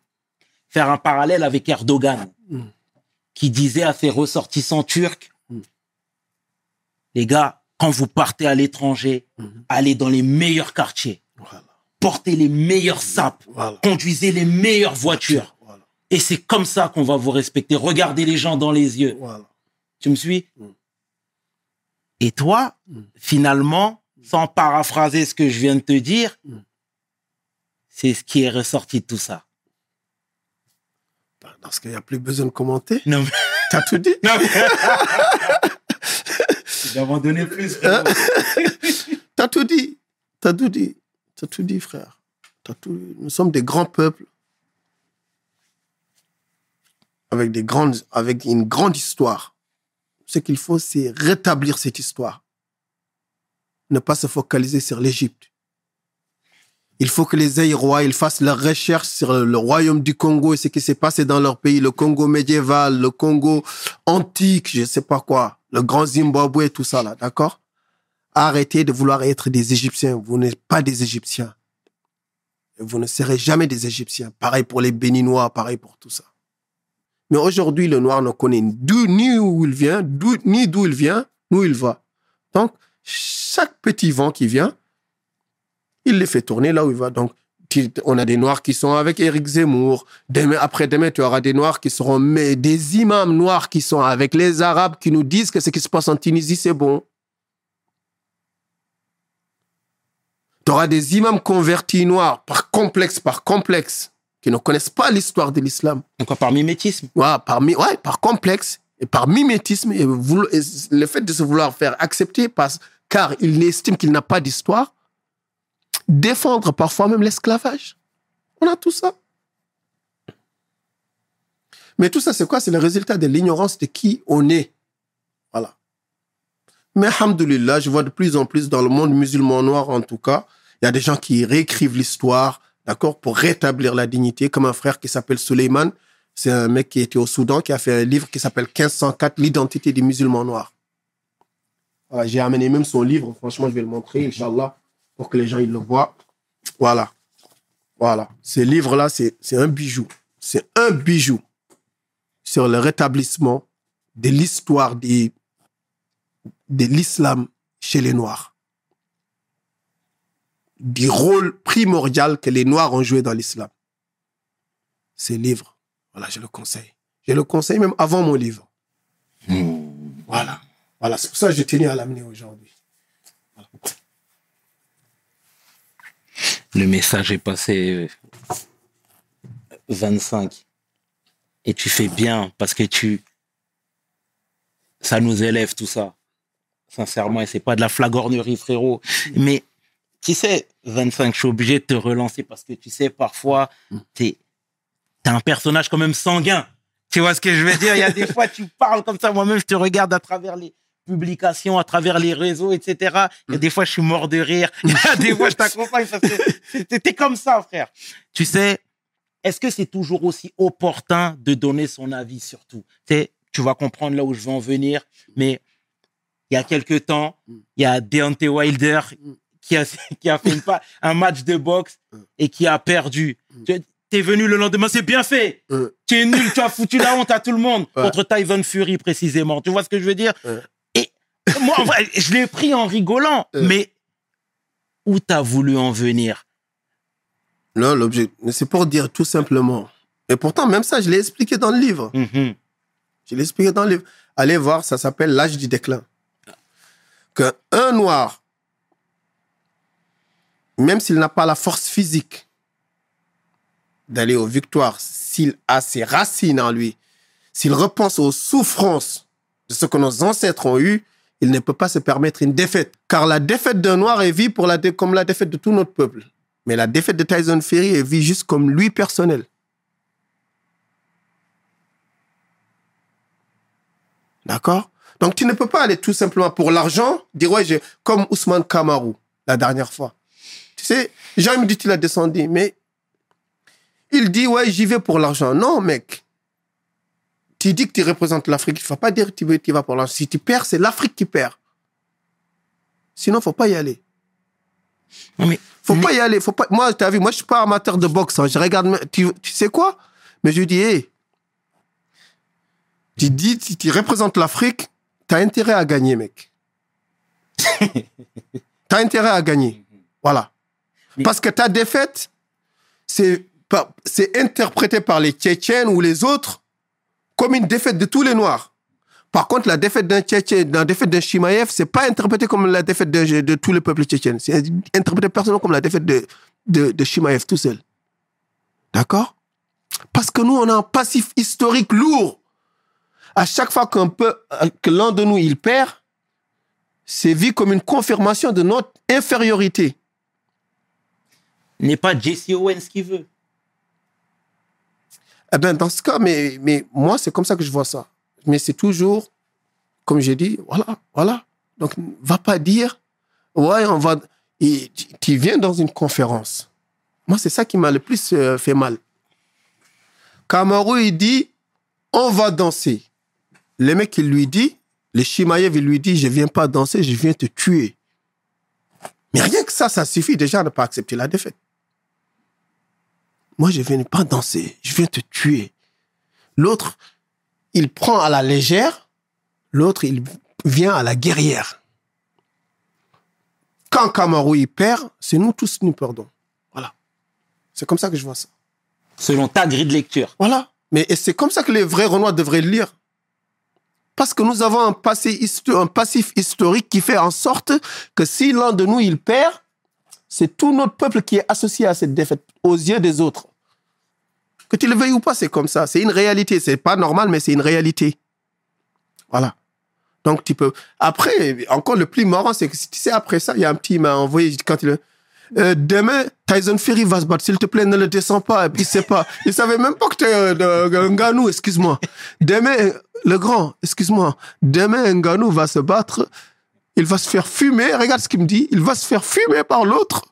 faire un parallèle avec Erdogan, Mm. qui disait à ses ressortissants turcs, Mm. les gars, quand vous partez à l'étranger, allez dans les meilleurs quartiers, Voilà. Portez les meilleurs sapes, Voilà. conduisez les meilleures voitures. Voilà. Et c'est comme ça qu'on va vous respecter. Regardez les gens dans les yeux. Voilà. Tu me suis Mm. Et toi, Mm. finalement, sans paraphraser ce que je viens de te dire, Mm. c'est ce qui est ressorti de tout ça. Bah, Dans ce cas, il n'y a plus besoin de commenter. Non, mais... T'as tout dit. Non, mais... Je vais m'en donner plus. frérot. T'as tout dit. T'as tout dit. T'as tout dit, frère. T'as tout... Nous sommes des grands peuples. Avec, des grandes, avec une grande histoire. Ce qu'il faut, c'est rétablir cette histoire. Ne pas se focaliser sur l'Égypte. Il faut que les Aïrois ils fassent leurs recherches sur le royaume du Congo et ce qui s'est passé dans leur pays, le Congo médiéval, le Congo antique, je sais pas quoi, le grand Zimbabwe, tout ça là, d'accord? Arrêtez de vouloir être des Égyptiens. Vous n'êtes pas des Égyptiens. Vous ne serez jamais des Égyptiens. Pareil pour les Béninois, pareil pour tout ça. Mais aujourd'hui, le noir ne connaît ni où il vient, ni d'où il vient, où il va. Donc, chaque petit vent qui vient, il les fait tourner là où il va. Donc, on a des noirs qui sont avec Éric Zemmour. Demain, après-demain, tu auras des noirs qui seront, mais des imams noirs qui sont avec les arabes qui nous disent que ce qui se passe en Tunisie, c'est bon. Tu auras des imams convertis noirs par complexe, par complexe, qui ne connaissent pas l'histoire de l'islam. Encore par mimétisme? Ouais, par, mi- ouais, par complexe et par mimétisme et, le fait de se vouloir faire accepter parce, car il estime qu'il n'a pas d'histoire, défendre parfois même l'esclavage. On a tout ça. Mais tout ça, c'est quoi? C'est le résultat de l'ignorance de qui on est. Voilà. Mais, alhamdoulilah, je vois de plus en plus dans le monde musulman noir, en tout cas, il y a des gens qui réécrivent l'histoire, d'accord, pour rétablir la dignité, comme un frère qui s'appelle Suleiman. C'est un mec qui était au Soudan, qui a fait un livre qui s'appelle 1504, l'identité des musulmans noirs. Voilà, j'ai amené même son livre, franchement, je vais le montrer, Inch'Allah, pour que les gens ils le voient. Voilà. Voilà. Ce livre-là, c'est un bijou. C'est un bijou sur le rétablissement de l'histoire des- de l'islam chez les Noirs. Du rôle primordial que les Noirs ont joué dans l'islam. Ce livre, voilà, je le conseille. Je le conseille même avant mon livre. Voilà. Voilà, c'est pour ça que je tenais à l'amener aujourd'hui. Le message est passé euh, 25. Et tu fais bien parce que tu. Ça nous élève tout ça. Sincèrement, et c'est pas de la flagornerie, frérot. Mais tu sais, 25, je suis obligé de te relancer parce que tu sais, parfois, t'es es un personnage quand même sanguin. Tu vois ce que je veux dire? Il y a des fois, tu parles comme ça. Moi-même, je te regarde à travers les publications, à travers les réseaux, etc. Il y a des fois, je suis mort de rire. Il y a des fois, je t'accompagne parce que comme ça, frère. Tu sais, est-ce que c'est toujours aussi opportun de donner son avis sur tout Tu sais, tu vas comprendre là où je veux en venir, mais il y a quelques temps, il y a Deontay Wilder qui a, qui a fait une pa- un match de boxe et qui a perdu. Tu es venu le lendemain, c'est bien fait. Tu es nul, tu as foutu la honte à tout le monde. Ouais. Contre Tyson Fury, précisément. Tu vois ce que je veux dire? Et moi, en vrai, je l'ai pris en rigolant. Mais où t'as voulu en venir? Non, l'objet, c'est pour dire tout simplement. Et pourtant, même ça, je l'ai expliqué dans le livre. Mhm. Je l'ai expliqué dans le livre. Allez voir, ça s'appelle l'âge du déclin. Que un noir, même s'il n'a pas la force physique d'aller aux victoires, s'il a ses racines en lui, s'il repense aux souffrances de ce que nos ancêtres ont eu, il ne peut pas se permettre une défaite. Car la défaite d'un noir est vue pour la comme la défaite de tout notre peuple. Mais la défaite de Tyson Fury est vue juste comme lui personnel. D'accord? Donc, tu ne peux pas aller tout simplement pour l'argent, dire, ouais, j'ai, comme Ousmane Kamarou, la dernière fois. Tu sais, Jean me dit, tu l'as descendu, mais il dit, ouais, j'y vais pour l'argent. Non, mec. Tu dis que tu représentes l'Afrique, il ne faut pas dire que tu, tu vas pour l'argent. Si tu perds, c'est l'Afrique qui perd. Sinon, faut pas y aller. Mais Faut pas y aller. Faut pas... Moi, tu as vu, moi, je suis pas amateur de boxe. hein. Je regarde. Tu, tu sais quoi? Mais je lui dis, hé, tu dis, si tu représentes l'Afrique, tu as intérêt à gagner, mec. tu as intérêt à gagner. Voilà. Parce que ta défaite, c'est interprété par les Tchétchènes ou les autres comme une défaite de tous les Noirs. Par contre, la défaite d'un Tchétchène, la défaite d'un Chimaev, c'est pas interprété comme la défaite de, de tous les peuples tchétchènes. C'est interprété personnellement comme la défaite de, de, de Chimaev tout seul. D'accord? Parce que nous, on a un passif historique lourd. À chaque fois qu'un peu, que l'un de nous, il perd, c'est vu comme une confirmation de notre infériorité. N'est pas Jesse Owens qui veut. Eh ben, dans ce cas, mais, mais moi, c'est comme ça que je vois ça. Mais c'est toujours, comme j'ai dit, voilà, voilà. Donc, va pas dire, ouais, on va. et tu- viens dans une conférence. Moi, c'est ça qui m'a le plus euh, fait mal. Kamaru, il dit, on va danser. Le mec, il lui dit, le Shimaev, il lui dit, je viens pas danser, je viens te tuer. Mais rien que ça, ça suffit déjà à ne pas accepter la défaite. Moi, je viens pas danser, je viens te tuer. L'autre, il prend à la légère, l'autre, il vient à la guerrière. Quand Kamaru il perd, c'est nous tous nous perdons. Voilà. C'est comme ça que je vois ça. Selon ta grille de lecture. Voilà. Mais c'est comme ça que les vrais Renois devraient le lire. Parce que nous avons un, passif historique qui fait en sorte que si l'un de nous il perd, c'est tout notre peuple qui est associé à cette défaite aux yeux des autres. Que tu le veuilles ou pas, c'est comme ça. C'est une réalité. C'est pas normal, mais c'est une réalité. Voilà. Donc tu peux. Après, encore le plus marrant, c'est que tu sais, après ça, il y a un petit, il m'a envoyé quand il. Euh, demain, Tyson Fury va se battre. S'il te plaît, ne le descends pas. Il sait pas. Il savait même pas que tu es un Nganou, excuse-moi. Demain, le grand, excuse-moi. Demain, Nganou va se battre. Il va se faire fumer. Regarde ce qu'il me dit. Il va se faire fumer par l'autre.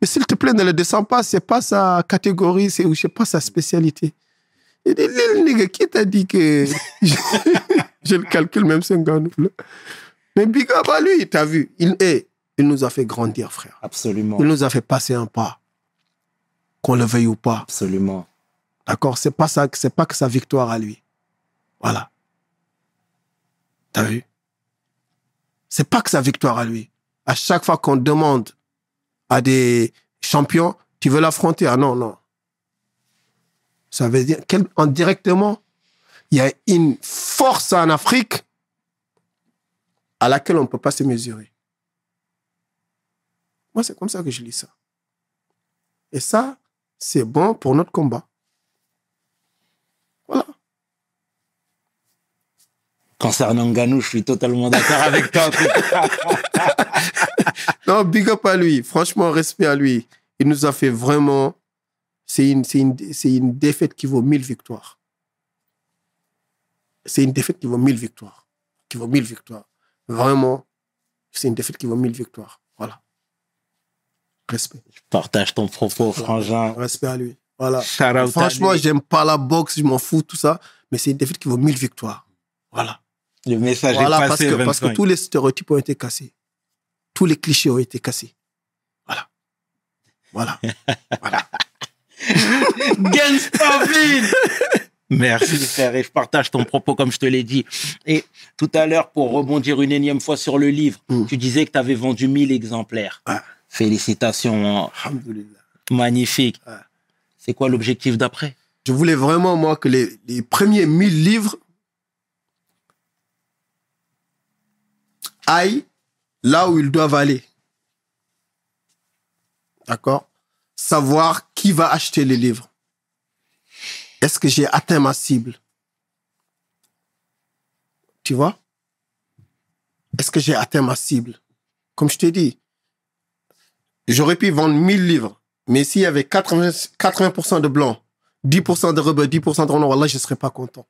Mais s'il te plaît, ne le descends pas. C'est pas sa catégorie, c'est, ou je pas sa spécialité. Il dit, Lil nigga, qui t'a dit que je, le calcule même, c'est Nganou. Mais big up lui, t'as vu. Il, eh, il nous a fait grandir, frère. Absolument. Il nous a fait passer un pas. Qu'on le veuille ou pas. Absolument. D'accord? C'est pas ça, c'est pas que sa victoire à lui. Voilà. T'as vu? C'est pas que sa victoire à lui. À chaque fois qu'on demande à des champions, tu veux l'affronter? Ah non, non. Ça veut dire qu'indirectement, il y a une force en Afrique à laquelle on ne peut pas se mesurer. Moi, c'est comme ça que je lis ça. Et ça, c'est bon pour notre combat. Voilà. Concernant Nganou, je suis totalement d'accord avec toi. Non, big up à lui. Franchement, respect à lui. Il nous a fait vraiment. C'est une, c'est une, c'est une défaite qui vaut 1000 victoires. C'est une défaite qui vaut 1000 victoires. Qui vaut 1000 victoires. Vraiment, c'est une défaite qui vaut 1000 victoires. Voilà. Respect. Partage ton propos, frangin. Respect à lui. Voilà. Shout Franchement, j'aime pas la boxe, je m'en fous, tout ça. Mais c'est une défaite qui vaut 1000 victoires. Voilà. Le message Voilà, est parce passé. que, parce que 25. tous les stéréotypes ont été cassés. Tous les clichés ont été cassés. Voilà. Voilà. voilà. Merci frère, et je partage ton propos comme je te l'ai dit. Et tout à l'heure, pour rebondir une énième fois sur le livre, Mm. tu disais que tu avais vendu 1000 exemplaires. Ouais. Félicitations, hein. Magnifique. Ouais. C'est quoi l'objectif d'après? Je voulais vraiment, moi, que les, les premiers 1000 livres aillent là où ils doivent aller. D'accord? Savoir qui va acheter les livres. Est-ce que j'ai atteint ma cible? Tu vois? Est-ce que j'ai atteint ma cible? Comme je t'ai dit, j'aurais pu vendre 1000 livres, mais s'il y avait 80%, 80 de blancs, 10% de rebeu, 10% de renom, voilà, je ne serais pas content.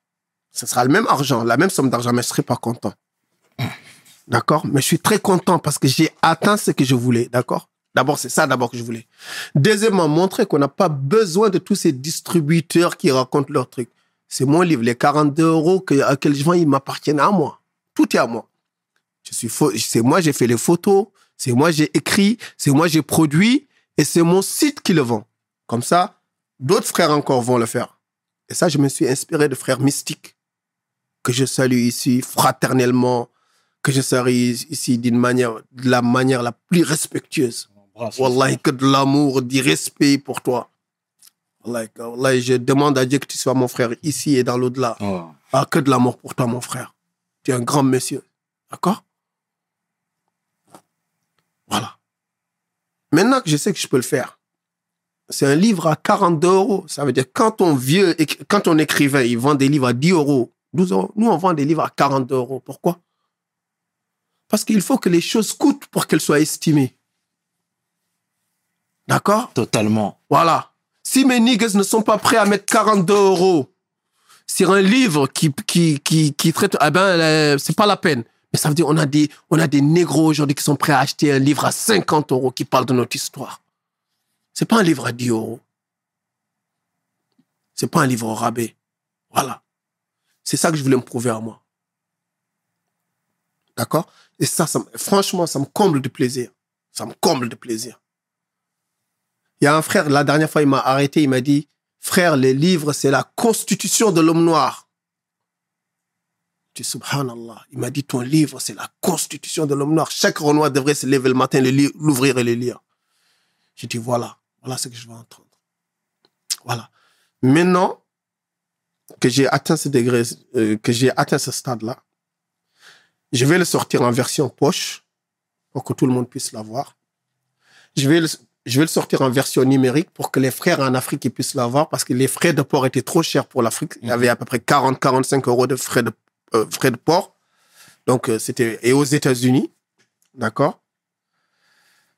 Ce sera le même argent, la même somme d'argent, mais je ne serais pas content. D'accord? Mais je suis très content parce que j'ai atteint ce que je voulais. D'accord? D'abord, c'est ça d'abord que je voulais. Deuxièmement, montrer qu'on n'a pas besoin de tous ces distributeurs qui racontent leurs trucs. C'est mon livre, les 42 euros que, à quel vends, ils m'appartiennent à moi. Tout est à moi. Je suis c'est moi, j'ai fait les photos, c'est moi, j'ai écrit, c'est moi, j'ai produit, et c'est mon site qui le vend. Comme ça, d'autres frères encore vont le faire. Et ça, je me suis inspiré de frères mystiques, que je salue ici fraternellement, que je salue ici d'une manière, de la manière la plus respectueuse. Wallahi, que de l'amour, du respect pour toi. Wallahi, je demande à Dieu que tu sois mon frère ici et dans l'au-delà. Oh. Ah, que de l'amour pour toi, mon frère. Tu es un grand monsieur. D'accord? Voilà. Maintenant que je sais que je peux le faire, c'est un livre à 42 euros. Ça veut dire quand on vieux, quand on écrivait, il vend des livres à 10 euros. Nous, on, nous, on vend des livres à 42 euros. Pourquoi? Parce qu'il faut que les choses coûtent pour qu'elles soient estimées. D'accord? Totalement. voilà. Si mes niggas ne sont pas prêts à mettre 42 euros sur un livre qui, qui, qui, qui traite, eh ben, euh, c'est pas la peine. Mais ça veut dire, on a des, négros aujourd'hui qui sont prêts à acheter un livre à 50 euros qui parle de notre histoire. C'est pas un livre à 10 euros. C'est pas un livre au rabais. Voilà. C'est ça que je voulais me prouver à moi. D'accord? Et ça, ça me- franchement, ça me comble de plaisir. Ça me comble de plaisir. Il y a un frère, la dernière fois, il m'a arrêté, il m'a dit, frère, les livres, c'est la constitution de l'homme noir. Subhanallah. Il m'a dit, ton livre, c'est la constitution de l'homme noir. Chaque Renoir devrait se lever le matin, l'ouvrir et le lire. J'ai dit, voilà, voilà ce que je veux entendre. Voilà. Maintenant que j'ai atteint ce degré, euh, que j'ai atteint ce stade-là, je vais le sortir en version poche pour que tout le monde puisse l'avoir. Je vais le, je vais le sortir en version numérique pour que les frères en Afrique ils puissent l'avoir parce que les frais de port étaient trop chers pour l'Afrique. Il y avait à peu près 40-45 euros de frais de, euh, frais de port. Donc, euh, c'était, et aux États-Unis. D'accord?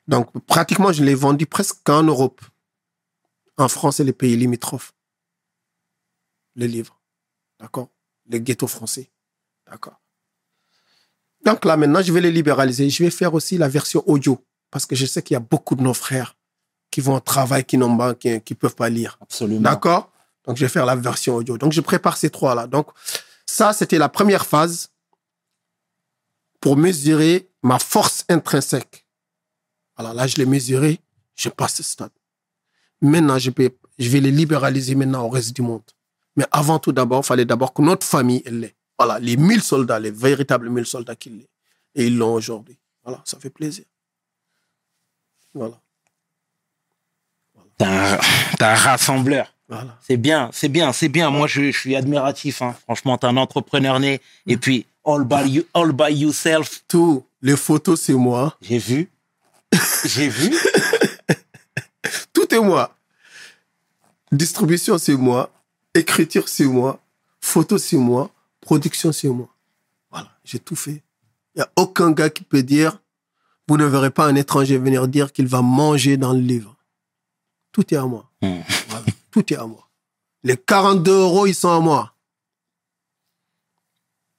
Donc, pratiquement, je l'ai vendu presque qu'en Europe. En France et les pays limitrophes. Le livre. D'accord? Les ghettos français. D'accord? Donc là, maintenant, je vais les libéraliser. Je vais faire aussi la version audio. Parce que je sais qu'il y a beaucoup de nos frères qui vont au travail, qui n'ont pas, qui, qui peuvent pas lire. Absolument. D'accord? Donc, je vais faire la version audio. Donc, je prépare ces trois-là. Donc, ça, c'était la première phase pour mesurer ma force intrinsèque. Voilà, là, je l'ai mesuré, je passe ce stade. Maintenant, je, peux, je vais les libéraliser maintenant au reste du monde. Mais avant tout, d'abord, il fallait d'abord que notre famille l'ait. Voilà, les 1000 soldats, les véritables 1000 soldats qui l'aient. Et ils l'ont aujourd'hui. Voilà, ça fait plaisir. Voilà, un, t'es un rassembleur. Voilà. C'est bien, c'est bien, c'est bien. Moi, je, je suis admiratif. Hein. Franchement, t'es un entrepreneur né. Et puis, all by, you, all by yourself. Tout, les photos, c'est moi. J'ai vu. J'ai vu. Tout est moi. Distribution, c'est moi. Écriture, c'est moi. Photo, c'est moi. Production, c'est moi. Voilà, j'ai tout fait. Il n'y a aucun gars qui peut dire, vous ne verrez pas un étranger venir dire qu'il va manger dans le livre. Tout est à moi. Hmm. Tout est à moi. Les 42 euros, ils sont à moi.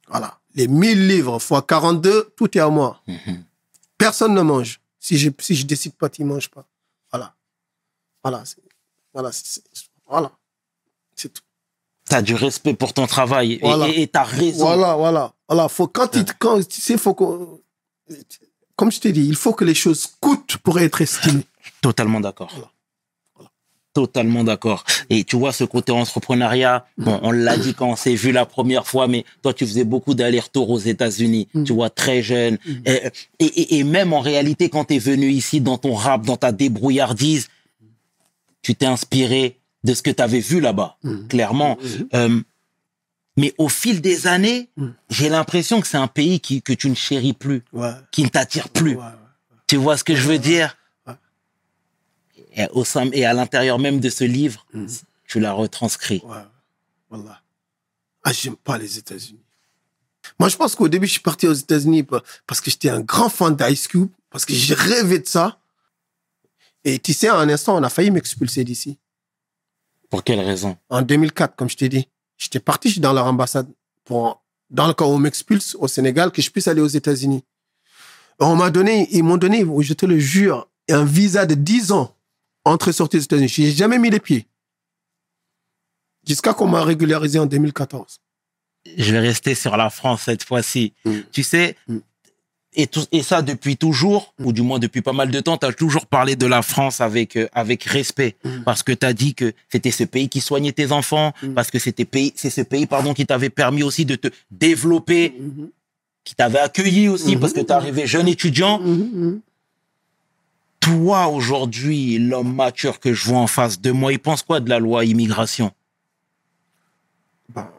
Voilà. Les 1000 livres fois 42, tout est à moi. Mhm. Personne ne mange. Si je, si je décide pas, tu ne manges pas. Voilà. Voilà. Voilà. Voilà. C'est tout. T'as du respect pour ton travail. Et- Voilà. Et et t'as raison. Voilà, voilà. Voilà. Faut, quand, il- quand, tu sais, faut qu'on- comme je t'ai dit, il faut que les choses coûtent pour être estimées. Totalement d'accord. Voilà. Totalement d'accord. Et tu vois, ce côté entrepreneuriat, bon, on l'a dit quand on s'est vu la première fois, mais toi, tu faisais beaucoup d'allers-retours aux États-Unis, Mm. tu vois, très jeune. Et, et, et- et même en réalité, quand tu es venu ici dans ton rap, dans ta débrouillardise, tu t'es inspiré de ce que tu avais vu là-bas, Mm. clairement. Euh, mais au fil des années, Mm. j'ai l'impression que c'est un pays qui, que tu ne chéris plus, Ouais. qui ne t'attire plus. Ouais, ouais. Tu vois ce que je veux dire? Et, au sein, et à l'intérieur même de ce livre, Mm. tu l'as retranscrit. Ouais. Voilà. Ah, j'aime pas les États-Unis. Moi, je pense qu'au début, je suis parti aux États-Unis pa- parce que j'étais un grand fan d'Ice Cube, parce que j'ai rêvé de ça. Et tu sais, à un instant, on a failli m'expulser d'ici. Pour quelle raison? En 2004, comme je t'ai dit. J'étais parti je suis dans leur ambassade pour, dans le cas où on m'expulse au Sénégal, que je puisse aller aux États-Unis. On m'a donné, ils m'ont donné, je te le jure, un visa de 10 ans, entrée sortie des États-Unis. Je n'y ai jamais mis les pieds. Jusqu'à qu'on m'a régularisé en 2014. Je vais rester sur la France cette fois-ci. Mm. Tu sais, Mm. et, tout, et ça depuis toujours, ou du moins depuis pas mal de temps, tu as toujours parlé de la France avec, euh, avec respect. Mm. Parce que tu as dit que c'était ce pays qui soignait tes enfants, Mm. parce que c'était pays, c'est ce pays pardon, qui t'avait permis aussi de te développer, Mhm. qui t'avait accueilli aussi, Mhm. parce que tu arrivé jeune étudiant. Toi, aujourd'hui, l'homme mature que je vois en face de moi, il pense quoi de la loi immigration? Ben,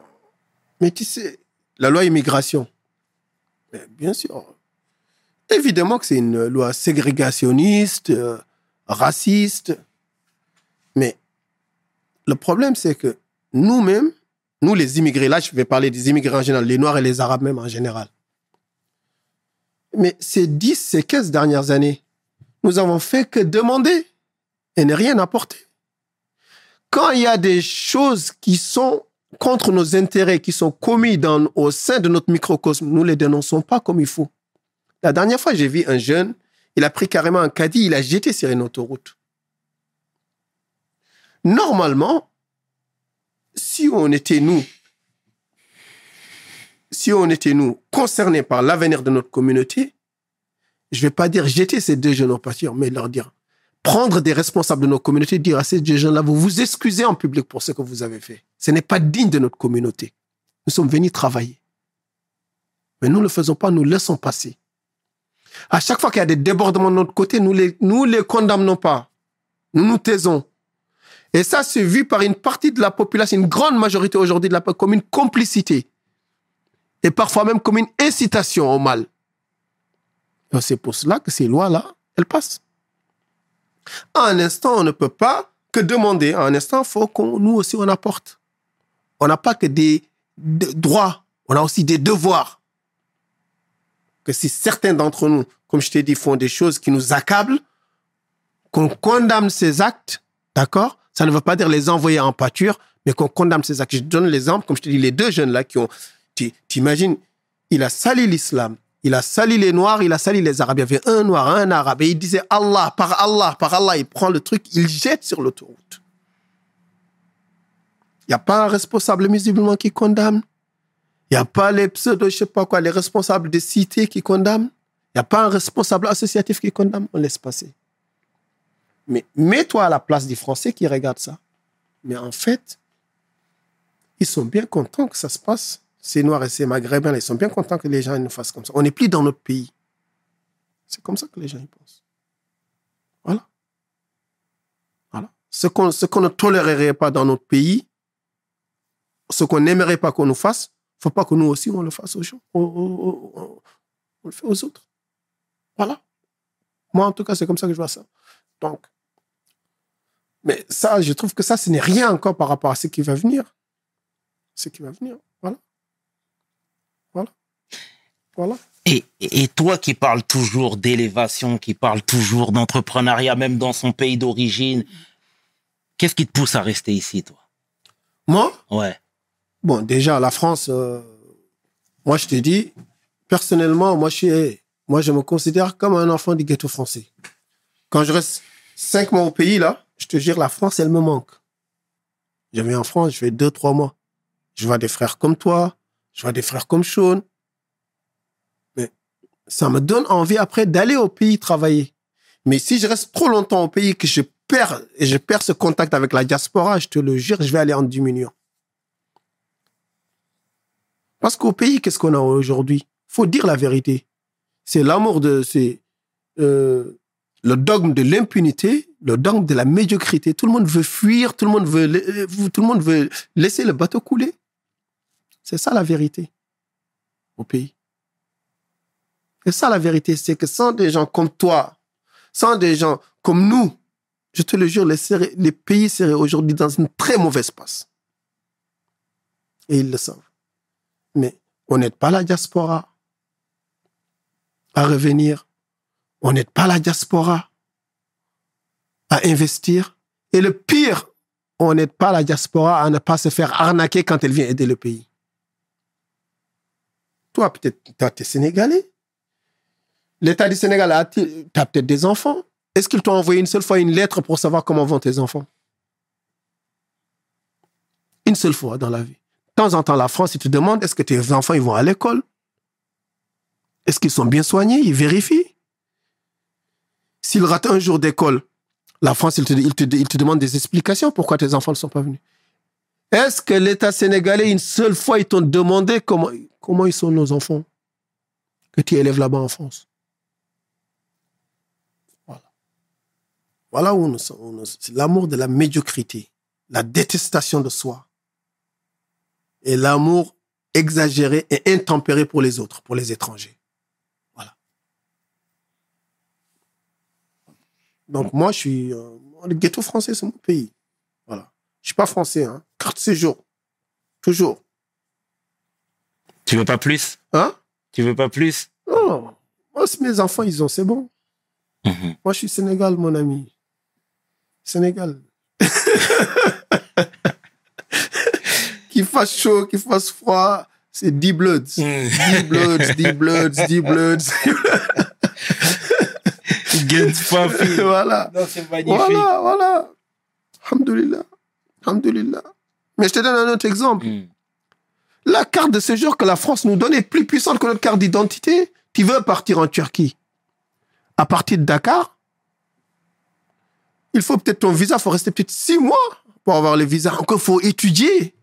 mais tu sais, la loi immigration, bien sûr, évidemment que c'est une loi ségrégationniste, euh, raciste, mais le problème, c'est que nous-mêmes, nous les immigrés, là je vais parler des immigrés en général, les Noirs et les Arabes même en général, mais ces 10, ces 15 dernières années, nous avons fait que demander et ne rien apporter. Quand il y a des choses qui sont contre nos intérêts, qui sont commis dans, au sein de notre microcosme, nous les dénonçons pas comme il faut. La dernière fois, j'ai vu un jeune, il a pris carrément un caddie, il a jeté sur une autoroute. Normalement, si on était nous, si on était nous concernés par l'avenir de notre communauté, je vais pas dire jeter ces deux jeunes en pâture, mais leur dire prendre des responsables de nos communautés, dire à ces deux jeunes-là, vous vous excusez en public pour ce que vous avez fait. Ce n'est pas digne de notre communauté. Nous sommes venus travailler. Mais nous ne le faisons pas, nous laissons passer. À chaque fois qu'il y a des débordements de notre côté, nous les, nous les condamnons pas. Nous nous taisons. Et ça, c'est vu par une partie de la population, une grande majorité aujourd'hui de la comme une complicité. Et parfois même comme une incitation au mal. C'est pour cela que ces lois-là, elles passent. Un instant, on ne peut pas que demander. Un instant, il faut qu'on nous aussi on apporte. On n'a pas que des, droits, on a aussi des devoirs. Que si certains d'entre nous, comme je t'ai dit, font des choses qui nous accablent, qu'on condamne ces actes, d'accord? Ça ne veut pas dire les envoyer en pâture, mais qu'on condamne ces actes. Je donne l'exemple, comme je te dis, les deux jeunes là qui ont, t'imagines, il a sali l'islam, il a sali les Noirs, il a sali les Arabes. Il y avait un Noir, un Arabe, et il disait Allah, par Allah, par Allah. Il prend le truc, il jette sur l'autoroute. Il n'y a pas un responsable musulman qui condamne. Il n'y a pas les pseudo, je sais pas quoi, les responsables des cités qui condamnent. Il n'y a pas un responsable associatif qui condamne. On laisse passer. Mais mets-toi à la place des Français qui regardent ça. Mais en fait, ils sont bien contents que ça se passe ces Noirs et ces Maghrébins, ils sont bien contents que les gens nous fassent comme ça. On n'est plus dans notre pays. C'est comme ça que les gens y pensent. Voilà. Voilà. Ce qu'on ne tolérerait pas dans notre pays, ce qu'on n'aimerait pas qu'on nous fasse, il ne faut pas que nous aussi, on le fasse aux gens. On- on le fait aux autres. Voilà. Moi, en tout cas, c'est comme ça que je vois ça. Donc, mais ça, je trouve que ça, ce n'est rien encore par rapport à ce qui va venir. Ce qui va venir. Voilà. Voilà. Voilà. Et, et toi qui parles toujours d'élévation, qui parles toujours d'entrepreneuriat, même dans son pays d'origine, qu'est-ce qui te pousse à rester ici, toi? Moi, Ouais. bon, déjà, la France, euh, moi, je te dis, personnellement, moi, je suis, moi, je me considère comme un enfant du ghetto français. Quand je reste cinq mois au pays, là, je te jure, la France, elle me manque. Je viens en France, je fais deux, trois mois. Je vois des frères comme toi, je vois des frères comme Sean. Ça me donne envie après d'aller au pays travailler. Mais si je reste trop longtemps au pays, que je perds, et je perds ce contact avec la diaspora, je te le jure, je vais aller en diminuant. Parce qu'au pays, qu'est-ce qu'on a aujourd'hui? Faut dire la vérité. C'est l'amour de... C'est euh, le dogme de l'impunité, le dogme de la médiocrité. Tout le monde veut fuir, tout le monde veut, euh, tout le monde veut laisser le bateau couler. C'est ça la vérité au pays. C'est ça la vérité, c'est que sans des gens comme toi, sans des gens comme nous, je te le jure, les, pays seraient aujourd'hui dans une très mauvaise passe. Et ils le savent. Mais on n'aide pas la diaspora à revenir. On n'aide pas la diaspora à investir. Et le pire, on n'aide pas la diaspora à ne pas se faire arnaquer quand elle vient aider le pays. Toi, peut-être, toi, t'es Sénégalais. L'État du Sénégal a, tu as peut-être des enfants. Est-ce qu'ils t'ont envoyé une seule fois une lettre pour savoir comment vont tes enfants? Une seule fois dans la vie. De temps en temps, la France, ils te demandent est-ce que tes enfants ils vont à l'école? Est-ce qu'ils sont bien soignés? Ils vérifient. S'ils ratent un jour d'école, la France, il te, il, te, te demande des explications pourquoi tes enfants ne sont pas venus. Est-ce que l'État sénégalais, une seule fois, ils t'ont demandé comment, comment ils sont nos enfants? Que tu élèves là-bas en France Voilà où nous sommes. C'est l'amour de la médiocrité, la détestation de soi et l'amour exagéré et intempéré pour les autres, pour les étrangers. Voilà. Donc moi, je suis... euh, le ghetto français, c'est mon pays. Voilà. Je suis pas français, hein. Carte séjour. Toujours. Tu veux pas plus? Hein? Tu veux pas plus? Non. Moi, mes enfants, ils ont, c'est bon. Mhm. Moi, je suis Sénégal, mon ami. Sénégal. qu'il fasse chaud, qu'il fasse froid, c'est 10 bloods. 10 bloods, 10 bloods, 10 bloods. Guns Puffy. voilà. Non, c'est magnifique. Voilà, voilà. Alhamdulillah. Alhamdulillah. Mais je te donne un autre exemple. Mm. La carte de séjour que la France nous donne est plus puissante que notre carte d'identité. Tu veux partir en Turquie à partir de Dakar Il faut peut-être ton visa, il faut rester peut-être six mois pour avoir le visa. Encore, il faut étudier.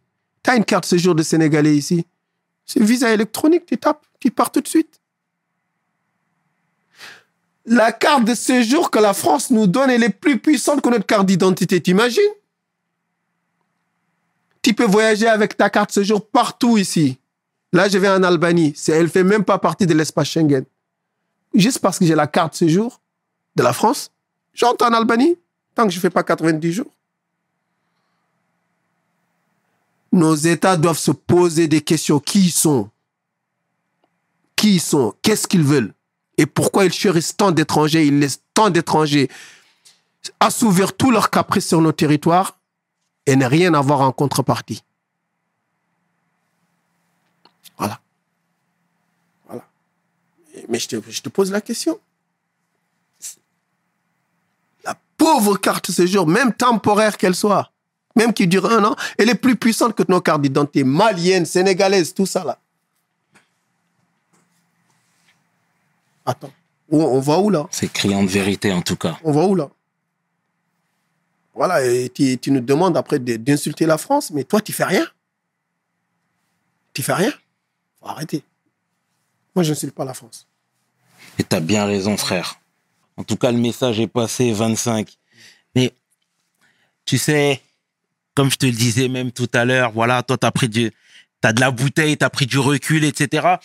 Tu as une carte de séjour de Sénégalais ici. C'est visa électronique, tu tapes, tu pars tout de suite. La carte de séjour que la France nous donne, elle est plus puissante que notre carte d'identité, t'imagines? Tu peux voyager avec ta carte séjour partout ici. Là, je vais en Albanie. Elle fait même pas partie de l'espace Schengen. Juste parce que j'ai la carte séjour de la France, j'entre en Albanie tant que je fais pas 90 jours. Nos États doivent se poser des questions. Qui ils sont? Qui ils sont? Qu'est-ce qu'ils veulent? Et pourquoi ils chérissent tant d'étrangers? Ils laissent tant d'étrangers assouvir tous leurs caprices sur nos territoires et ne rien avoir en contrepartie. Voilà. Mais je te pose la question. La pauvre carte séjour, même temporaire qu'elle soit, même qui dure un an, elle est plus puissante que nos cartes d'identité maliennes, sénégalaises, tout ça là. Attends. On, va où là? C'est criant de vérité, en tout cas. on va où là? Voilà, et tu, tu nous demandes après de- d'insulter la France, mais toi, tu fais rien. Tu fais rien. Faut arrêter. Moi, je n'insulte pas la France. Et t'as bien raison, frère. En tout cas, le message est passé, 25. Mais, tu sais, comme je te le disais même tout à l'heure, voilà, toi, t'as pris du, t'as de la bouteille, t'as pris du recul, etc.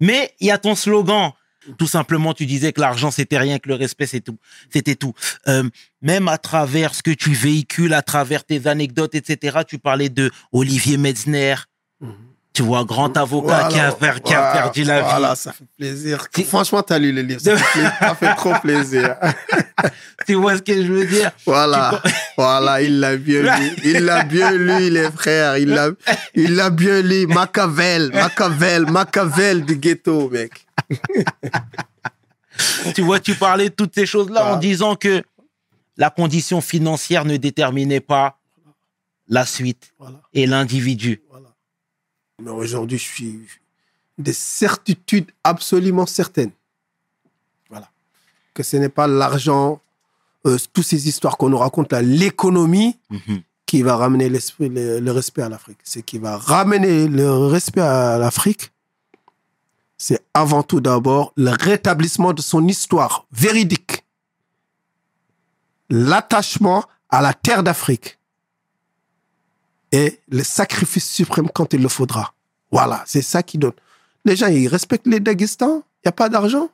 Mais il y a ton slogan. Tout simplement, tu disais que l'argent, c'était rien, que le respect, c'est tout. C'était tout. Euh, même à travers ce que tu véhicules, à travers tes anecdotes, etc., tu parlais de Olivier Metzner. Tu vois, grand avocat qui, a, per- qui a Voilà, perdu la vie. Voilà, ça fait plaisir. Si- Franchement, tu as lu le livre. Ça fait, ça fait trop plaisir. Tu vois ce que je veux dire? Voilà, voilà, il l'a bien lu. Il l'a bien lu, les frères. Il l'a, il l'a bien lu. Machiavel, Machiavel, Machiavel du ghetto, mec. tu vois, tu parlais de toutes ces choses-là en disant que la condition financière ne déterminait pas la suite et l'individu. Mais aujourd'hui, je suis des certitudes absolument certaines. Voilà. Que ce n'est pas l'argent, euh, toutes ces histoires qu'on nous raconte là, l'économie Mhm. qui va ramener l'esprit, le, le respect à l'Afrique. Ce qui va ramener le respect à l'Afrique, c'est avant tout d'abord le rétablissement de son histoire véridique. L'attachement à la terre d'Afrique. Et le sacrifice suprême quand il le faudra. Voilà, c'est ça qui donne. Les gens, ils respectent les Daghestan, il n'y a pas d'argent.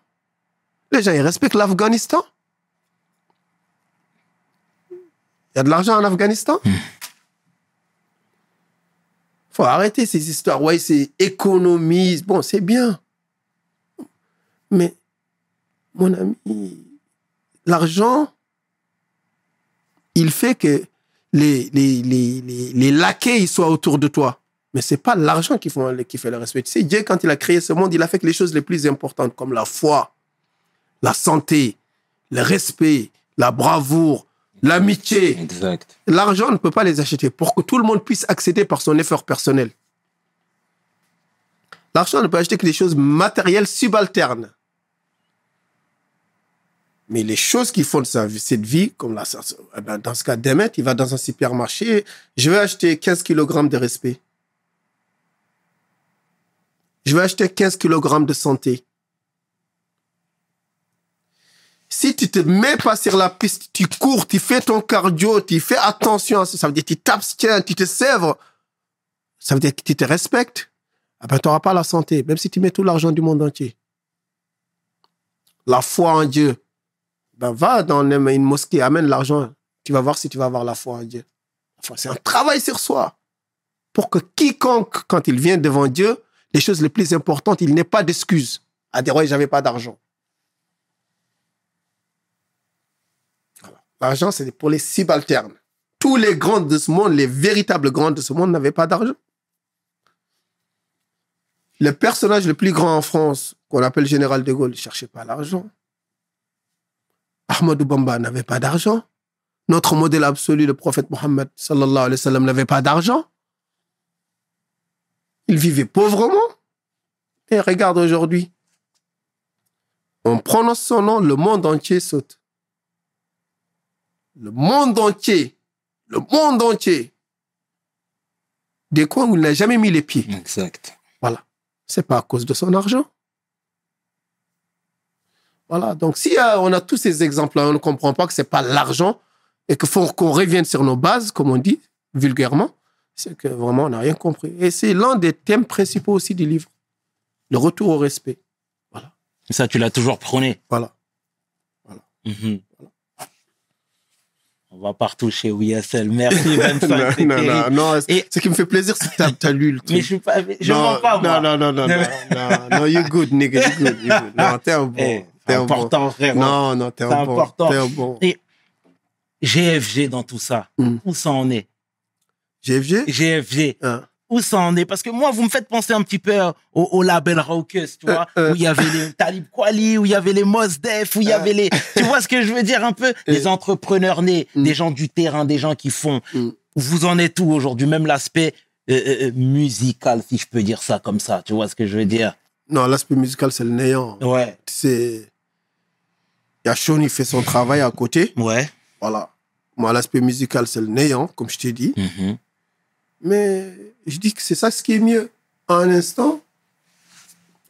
Les gens, ils respectent l'Afghanistan. Il y a de l'argent en Afghanistan. faut arrêter ces histoires. Ouais, c'est économise. Bon, c'est bien. Mais, mon ami, l'argent, il fait que les, les, les, les, les laquais soient autour de toi. Mais c'est pas l'argent qui, font- qui fait le respect. Tu sais, Dieu, quand il a créé ce monde, il a fait que les choses les plus importantes, comme la foi, la santé, le respect, la bravoure, l'amitié, Exact. L'argent ne peut pas les acheter pour que tout le monde puisse accéder par son effort personnel. L'argent ne peut acheter que des choses matérielles subalternes. Mais les choses qui font de cette vie, comme la, eh ben, dans ce cas d'Emmet, il va dans un supermarché, je vais acheter 15 kg de respect. Je vais acheter 15 kg de santé. Si tu te mets pas sur la piste, tu cours, tu fais ton cardio, tu fais attention ça veut dire que tu t'abstiens, tu te sèvres, ça veut dire que tu te respectes, ah ben, tu n'auras pas la santé, même si tu mets tout l'argent du monde entier. La foi en Dieu, ben, va dans une mosquée, amène l'argent, tu vas voir si tu vas avoir la foi en Dieu. Enfin, c'est un travail sur soi. Pour que quiconque, quand il vient devant Dieu, les choses les plus importantes, il n'ait pas d'excuses à dire, ouais, j'avais pas d'argent. L'argent, c'est pour les subalternes. Tous les grands de ce monde, les véritables grands de ce monde n'avaient pas d'argent. Le personnage le plus grand en France, qu'on appelle Général de Gaulle, ne cherchait pas l'argent. Ahmadou Bamba n'avait pas d'argent. Notre modèle absolu, le prophète Mohammed sallallahu alayhi wa sallam, n'avait pas d'argent. Il vivait pauvrement. Et regarde aujourd'hui. On prononce son nom, le monde entier saute. Le monde entier. Le monde entier. Des coins où il n'a jamais mis les pieds. Exact. Voilà. C'est pas à cause de son argent. Voilà. Donc, si euh, on a tous ces exemples-là, on ne comprend pas que c'est pas l'argent et qu'il faut qu'on revienne sur nos bases, comme on dit vulgairement, c'est que vraiment, on n'a rien compris. Et c'est l'un des thèmes principaux aussi du livre. Le retour au respect. Ça, tu l'as toujours prôné. Voilà. Mhm. On va partout chez WSL. Merci, Vincent. non, c'est non, non, non. Et- Ce qui me fait plaisir, c'est que tu as, lu le truc. Mais je suis pas, je non, mens pas, moi. non, non, non, non, non, non, non, you good, nigga, you good, you good. Non, t'es un bon. Eh, t'es bon. important, frérot. Non, non, t'es un bon. important. Un bon. Et GFG dans tout ça, Mm. où ça en est? GFG? GFG, Hein. où ça en est? Parce que moi, vous me faites penser un petit peu euh, au, au label Raucus, tu vois, Euh, euh. où il y avait les Talib Kweli, où il y avait les Mos Def, où il y Euh. avait les... Tu vois ce que je veux dire un peu? Les entrepreneurs nés, Mm. des gens du terrain, des gens qui font. Mm. Vous en êtes où aujourd'hui? Même l'aspect euh, euh, euh, musical, si je peux dire ça comme ça, tu vois ce que je veux dire? Non, l'aspect musical, c'est le néant. Ouais, C'est. Y a Sean, il fait son travail à côté. ouais. Voilà. Moi, l'aspect musical, c'est le néant, comme je t'ai dit. Mhm. Mais je dis que c'est ça ce qui est mieux. À un instant,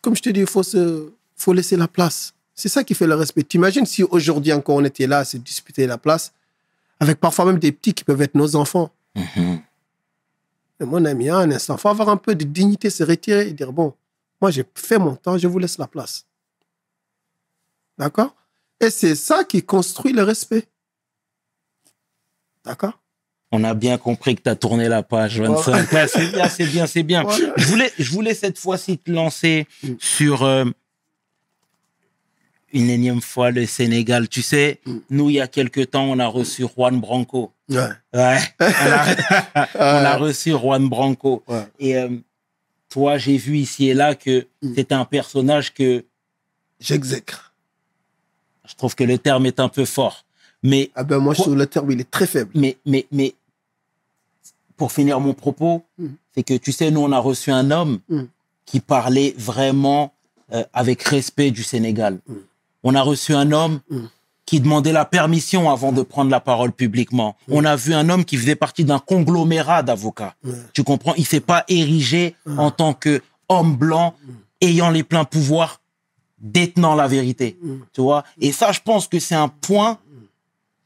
comme je te dis, il faut, se, faut laisser la place. C'est ça qui fait le respect. T'imagines si aujourd'hui encore on était là à se disputer la place, avec parfois même des petits qui peuvent être nos enfants. Mhm. Mais mon ami, à un instant, il faut avoir un peu de dignité, se retirer et dire, bon, moi j'ai fait mon temps, je vous laisse la place. D'accord? Et c'est ça qui construit le respect. D'accord? On a bien compris que tu as tourné la page, 25. Ouais, c'est bien, c'est bien, c'est bien. Voilà. Je voulais, je voulais cette fois-ci te lancer Mm. sur euh, une énième fois le Sénégal. Tu sais, Mm. nous, il y a quelque temps, on a reçu Juan Branco. Ouais. Ouais. on, a, on a reçu Juan Branco. Ouais. Et euh, toi, j'ai vu ici et là que Mm. c'était un personnage que J'exècre. Je trouve que le terme est un peu fort. Mais Ah ben moi, je trouve le terme, il est très faible. mais, mais, mais, pour finir mon propos, Mm. c'est que tu sais, nous, on a reçu un homme Mm. qui parlait vraiment euh, avec respect du Sénégal. Mm. On a reçu un homme Mm. qui demandait la permission avant de prendre la parole publiquement. On a vu un homme qui faisait partie d'un conglomérat d'avocats. Tu comprends? Il s'est pas érigé Mm. en tant que homme blanc ayant les pleins pouvoirs, détenant la vérité. Mm. Tu vois Et ça, je pense que c'est un point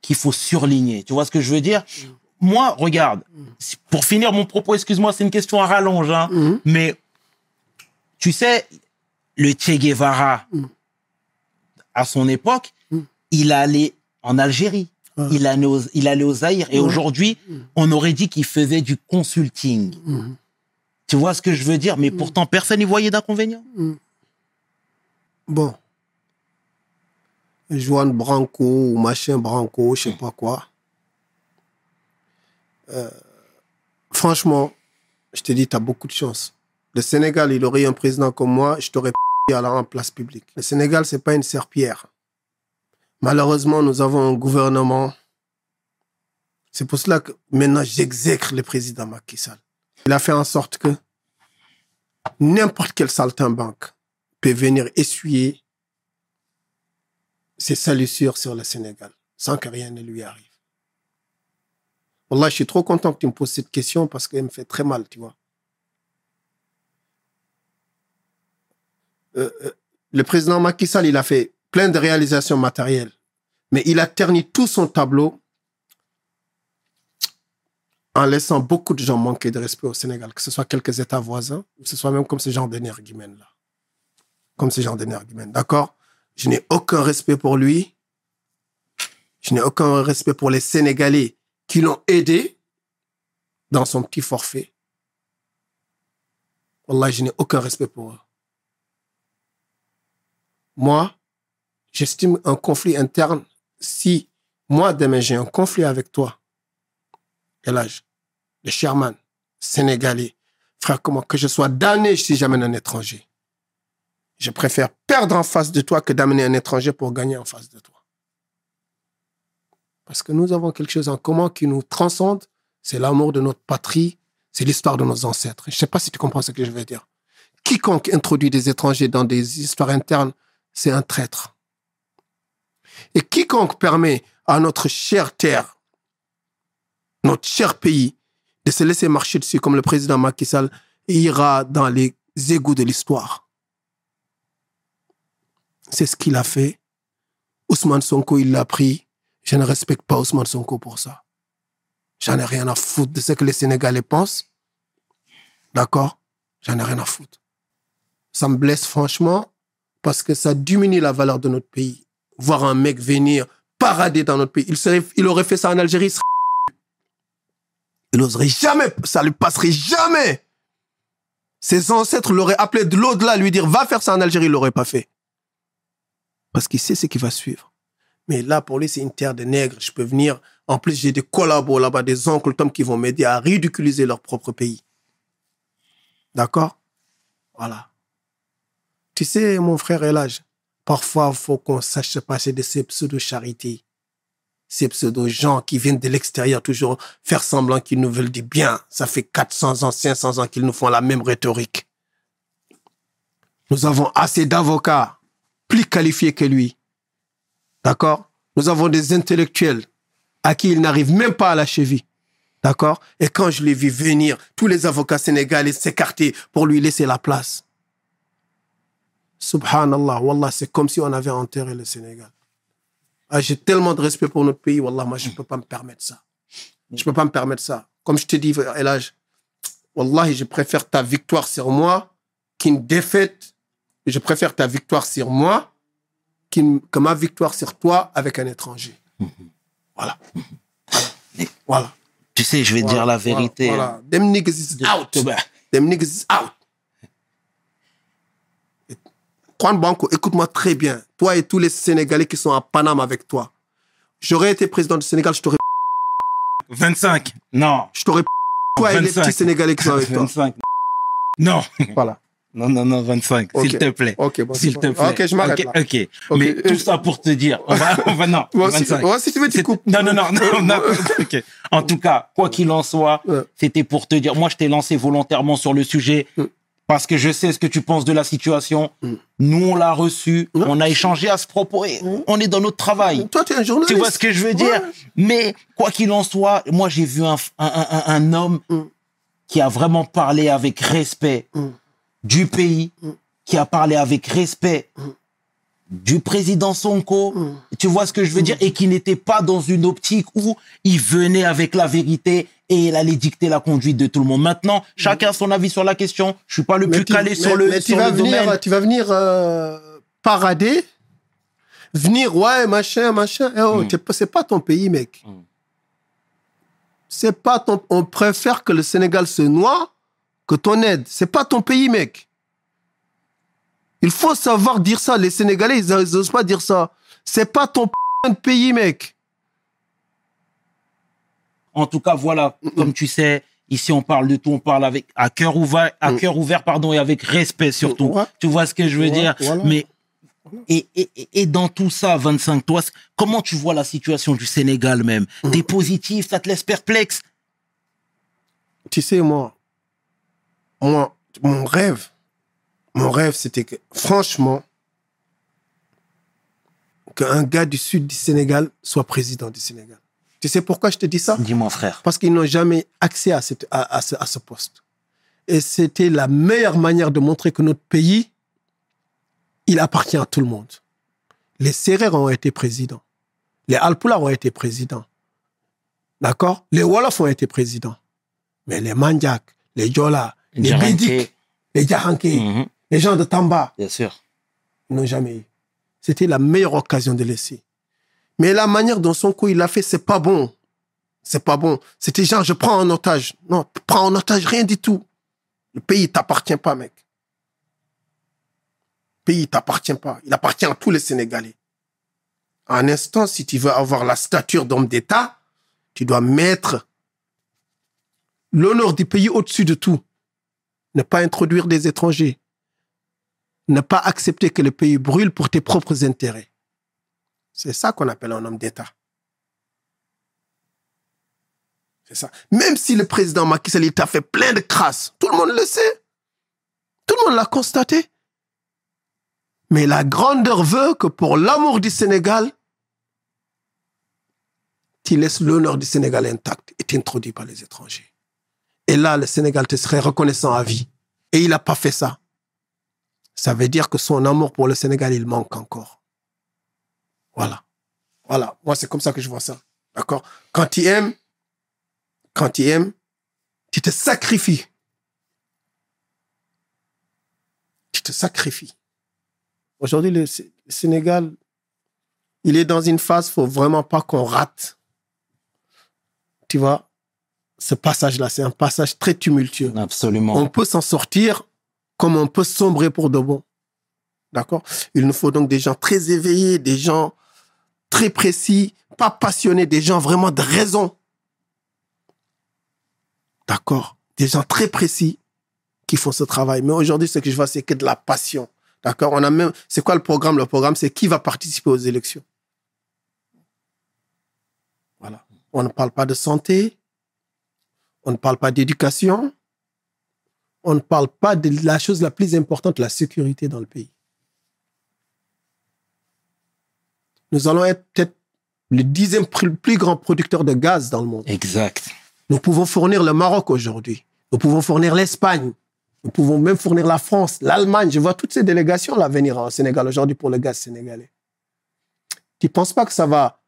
qu'il faut surligner. Tu vois ce que je veux dire? Moi, regarde, si- pour finir mon propos, excuse-moi, c'est une question à rallonge, hein, mais tu sais, le Che Guevara, Mm. à son époque, Mm. il allait en Algérie. Ouais. Il allait, au, il allait au Zaïre. Et aujourd'hui, Mm. on aurait dit qu'il faisait du consulting. Tu vois ce que je veux dire? Mais pourtant, personne n'y voyait d'inconvénient. Bon. Joanne Branco ou machin Branco, je sais pas quoi. Euh, franchement, je te dis, tu as beaucoup de chance. Le Sénégal, il aurait eu un président comme moi, je t'aurais à la en place publique. Le Sénégal, c'est pas une serpillère. Malheureusement, nous avons un gouvernement. C'est pour cela que maintenant, j'exècre le président Macky Sall. Il a fait en sorte que n'importe quel saltimbanque peut venir essuyer ses salissures sur le Sénégal sans que rien ne lui arrive. Wallah, je suis trop content que tu me poses cette question parce qu'elle me fait très mal, tu vois. Euh, euh, le président Macky Sall, il a fait plein de réalisations matérielles Mais il a terni tout son tableau en laissant beaucoup de gens manquer de respect au Sénégal, que ce soit quelques États voisins, ou que ce soit même comme ce genre d'énergumène-là. Comme ce genre d'énergumène, d'accord? Je n'ai aucun respect pour lui. Je n'ai aucun respect pour les Sénégalais qui l'ont aidé dans son petit forfait. Wallah, je n'ai aucun respect pour eux. Moi, j'estime un conflit interne. Si moi, demain, j'ai un conflit avec toi, et l'âge, le Sherman, sénégalais, frère, comment que je sois damné si j'amène un étranger? Je préfère perdre en face de toi que d'amener un étranger pour gagner en face de toi. Parce que nous avons quelque chose en commun qui nous transcende, c'est l'amour de notre patrie, c'est l'histoire de nos ancêtres. Je ne sais pas si tu comprends ce que je veux dire. Quiconque introduit des étrangers dans des histoires internes, c'est un traître. Et quiconque permet à notre chère terre, notre cher pays, de se laisser marcher dessus comme le président Macky Sall ira dans les égouts de l'histoire. C'est ce qu'il a fait. Ousmane Sonko, il l'a pris. Je ne respecte pas Ousmane Sonko pour ça. J'en ai rien à foutre de ce que les Sénégalais pensent. D'accord? J'en ai rien à foutre. Ça me blesse franchement parce que ça diminue la valeur de notre pays. Voir un mec venir parader dans notre pays. Il, il aurait fait ça en Algérie. Il, serait... il n'oserait jamais. Ça lui passerait jamais. Ses ancêtres l'auraient appelé de l'au-delà, lui dire va faire ça en Algérie. Il l'aurait pas fait. Parce qu'il sait ce qui va suivre. Mais là, pour lui, c'est une terre de nègres. Je peux venir. En plus, j'ai des collabos là-bas, des oncles Tom qui vont m'aider à ridiculiser leur propre pays. D'accord? Voilà. Tu sais, mon frère Elage, parfois, il faut qu'on sache se passer de ces pseudo-charités. Ces pseudo-gens qui viennent de l'extérieur toujours faire semblant qu'ils nous veulent du bien. Ça fait 400 ans, 500 ans qu'ils nous font la même rhétorique. Nous avons assez d'avocats plus qualifiés que lui. D'accord? Nous avons des intellectuels à qui il n'arrive même pas à la cheville. D'accord? Et quand je l'ai vu venir, tous les avocats sénégalais s'écarter pour lui laisser la place. Subhanallah, Wallah, c'est comme si on avait enterré le Sénégal. Ah, J'ai tellement de respect pour notre pays, Wallah, moi, je ne peux pas me permettre ça. Je ne peux pas me permettre ça. Comme je te dis, Elage, Wallah, je préfère ta victoire sur moi qu'une défaite. Je préfère ta victoire sur moi que ma victoire sur toi avec un étranger. Voilà. Voilà. Tu sais, je vais dire la vérité. Voilà. Them niggas is out. Bah, Them niggas is out. Juan Banco, écoute-moi très bien. Toi et tous les Sénégalais qui sont à Panama avec toi. J'aurais été président du Sénégal, je t'aurais 25. Non. je t'aurais toi et les 25. petits Sénégalais qui sont avec toi. 25. Non. Voilà. Non, non, non, 25. Ok. S'il te plaît. Ok, bon, S'il te bon. plaît. Ok, je m'arrête Ok, là. ok. Mais tout ça pour te dire, on va, on va non. Moi, si, 25. moi, si tu veux, tu coupes. Non, non, non, non, non. ok. En tout cas, quoi qu'il en soit, Ouais. c'était pour te dire. Moi, je t'ai lancé volontairement sur le sujet Mm. parce que je sais ce que tu penses de la situation. Mm. Nous, on l'a reçu, Mm. on a échangé à ce propos et on est dans notre travail. Toi, tu es un journaliste. Tu vois ce que je veux dire? Ouais. Mais quoi qu'il en soit, moi, j'ai vu un, un, un, un homme Mm. qui a vraiment parlé avec respect. Du pays, Mm. qui a parlé avec respect Mm. du président Sonko. Mm. Tu vois ce que je veux dire? Et qui n'était pas dans une optique où il venait avec la vérité et il allait dicter la conduite de tout le monde. Maintenant, chacun a son avis sur la question. Je suis pas le plus tu- calé sur le, mais tu sur vas le venir, domaine. tu vas venir euh, parader, venir ouais machin machin. Eh oh, Mm. pas- c'est pas ton pays, mec. Mm. C'est pas ton. On préfère que le Sénégal se noie que ton aide. C'est pas ton pays, mec. Il faut savoir dire ça. Les Sénégalais, ils n'osent pas dire ça. C'est pas ton pays, mec. En tout cas, voilà, comme tu sais, ici on parle de tout, on parle avec à cœur ouvert, à Mm. cœur ouvert, pardon, et avec respect surtout. Ouais. Tu vois ce que je veux Ouais, dire? voilà. Mais et, et, et- dans tout ça, 25, toi, comment tu vois la situation du Sénégal même? Mm. T'es positif, ça te laisse perplexe? Tu sais, moi, moi, mon rêve, mon rêve, c'était que, franchement, qu'un gars du sud du Sénégal soit président du Sénégal. Tu sais pourquoi je te dis ça? Dis-moi, frère. Parce qu'ils n'ont jamais accès à, cette- à- à ce, à ce poste. Et c'était la meilleure manière de montrer que notre pays, il appartient à tout le monde. Les Sérères ont été présidents. Les Alpulaar ont été présidents. D'accord? Les Wolofs ont été présidents. Mais les Mandjak, les Jola, les. Bédik, les Djaranké, Mhm, les gens de Tamba, Bien sûr. ils n'ont jamais eu. C'était la meilleure occasion de laisser. Mais la manière dont son coup il l'a fait, c'est pas bon. C'est pas bon. C'était genre, je prends en otage. Non, prends en otage rien du tout. Le pays t'appartient pas, mec. Le pays t'appartient pas. Il appartient à tous les Sénégalais. Un instant, si tu veux avoir la stature d'homme d'État, tu dois mettre l'honneur du pays au-dessus de tout. Ne pas introduire des étrangers ne pas accepter que le pays brûle pour tes propres intérêts. C'est ça qu'on appelle un homme d'État. C'est ça. Même si le président Macky Sall t'a fait plein de crasses, tout le monde le sait. Tout le monde l'a constaté. Mais la grandeur veut que pour l'amour du Sénégal, tu laisses l'honneur du Sénégal intact et t'introduis par les étrangers. Et là, le Sénégal te serait reconnaissant à vie. Et il n'a pas fait ça ça veut dire que son amour pour le Sénégal, il manque encore. Voilà. Voilà. Moi, c'est comme ça que je vois ça. D'accord? Quand tu aimes, quand tu aimes, tu te sacrifies. Tu te sacrifies. Aujourd'hui, le, Sé- le Sénégal, il est dans une phase, faut vraiment pas qu'on rate. Tu vois, ce passage-là, c'est un passage très tumultueux Absolument. on peut s'en sortir comme on peut sombrer pour de bon. D'accord? Il nous faut donc des gens très éveillés, des gens très précis, pas passionnés, des gens vraiment de raison. D'accord? Des gens très précis qui font ce travail. Mais aujourd'hui, ce que je vois, c'est que de la passion. D'accord? On a même. C'est quoi le programme? Le programme, c'est qui va participer aux élections? Voilà. On ne parle pas de santé. On ne parle pas d'éducation on ne parle pas de la chose la plus importante, la sécurité dans le pays. Nous allons être peut-être le dixième plus, grand producteur de gaz dans le monde. Exact. Nous pouvons fournir le Maroc aujourd'hui. Nous pouvons fournir l'Espagne. Nous pouvons même fournir la France, l'Allemagne. Je vois toutes ces délégations là venir au Sénégal aujourd'hui pour le gaz sénégalais. Tu ne penses pas que ça va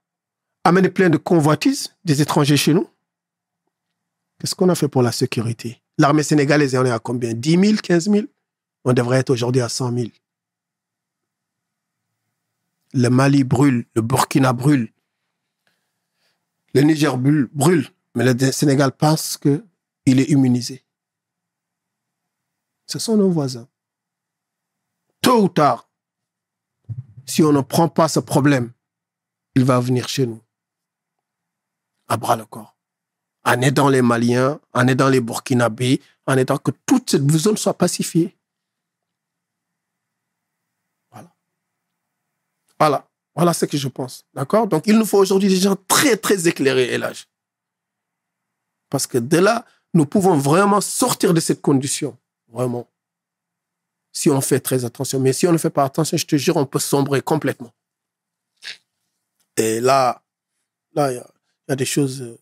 amener plein de convoitises des étrangers chez nous? Qu'est-ce qu'on a fait pour la sécurité? L'armée sénégalaise, on est à combien? 10 000, 15 000 On devrait être aujourd'hui à 100 000. Le Mali brûle, le Burkina brûle, le Niger brûle, mais le Sénégal pense qu'il est immunisé. Ce sont nos voisins. Tôt ou tard, si on ne prend pas ce problème, il va venir chez nous. À bras le corps. En aidant les Maliens, en aidant les Burkinabés, en aidant que toute cette zone soit pacifiée. Voilà. Voilà. Voilà ce que je pense. D'accord? Donc, il nous faut aujourd'hui des gens très, très éclairés, Elage. Parce que de là, nous pouvons vraiment sortir de cette condition. Vraiment. Si on fait très attention. Mais si on ne fait pas attention, je te jure, on peut sombrer complètement. Et là, là, il y, y, a des choses.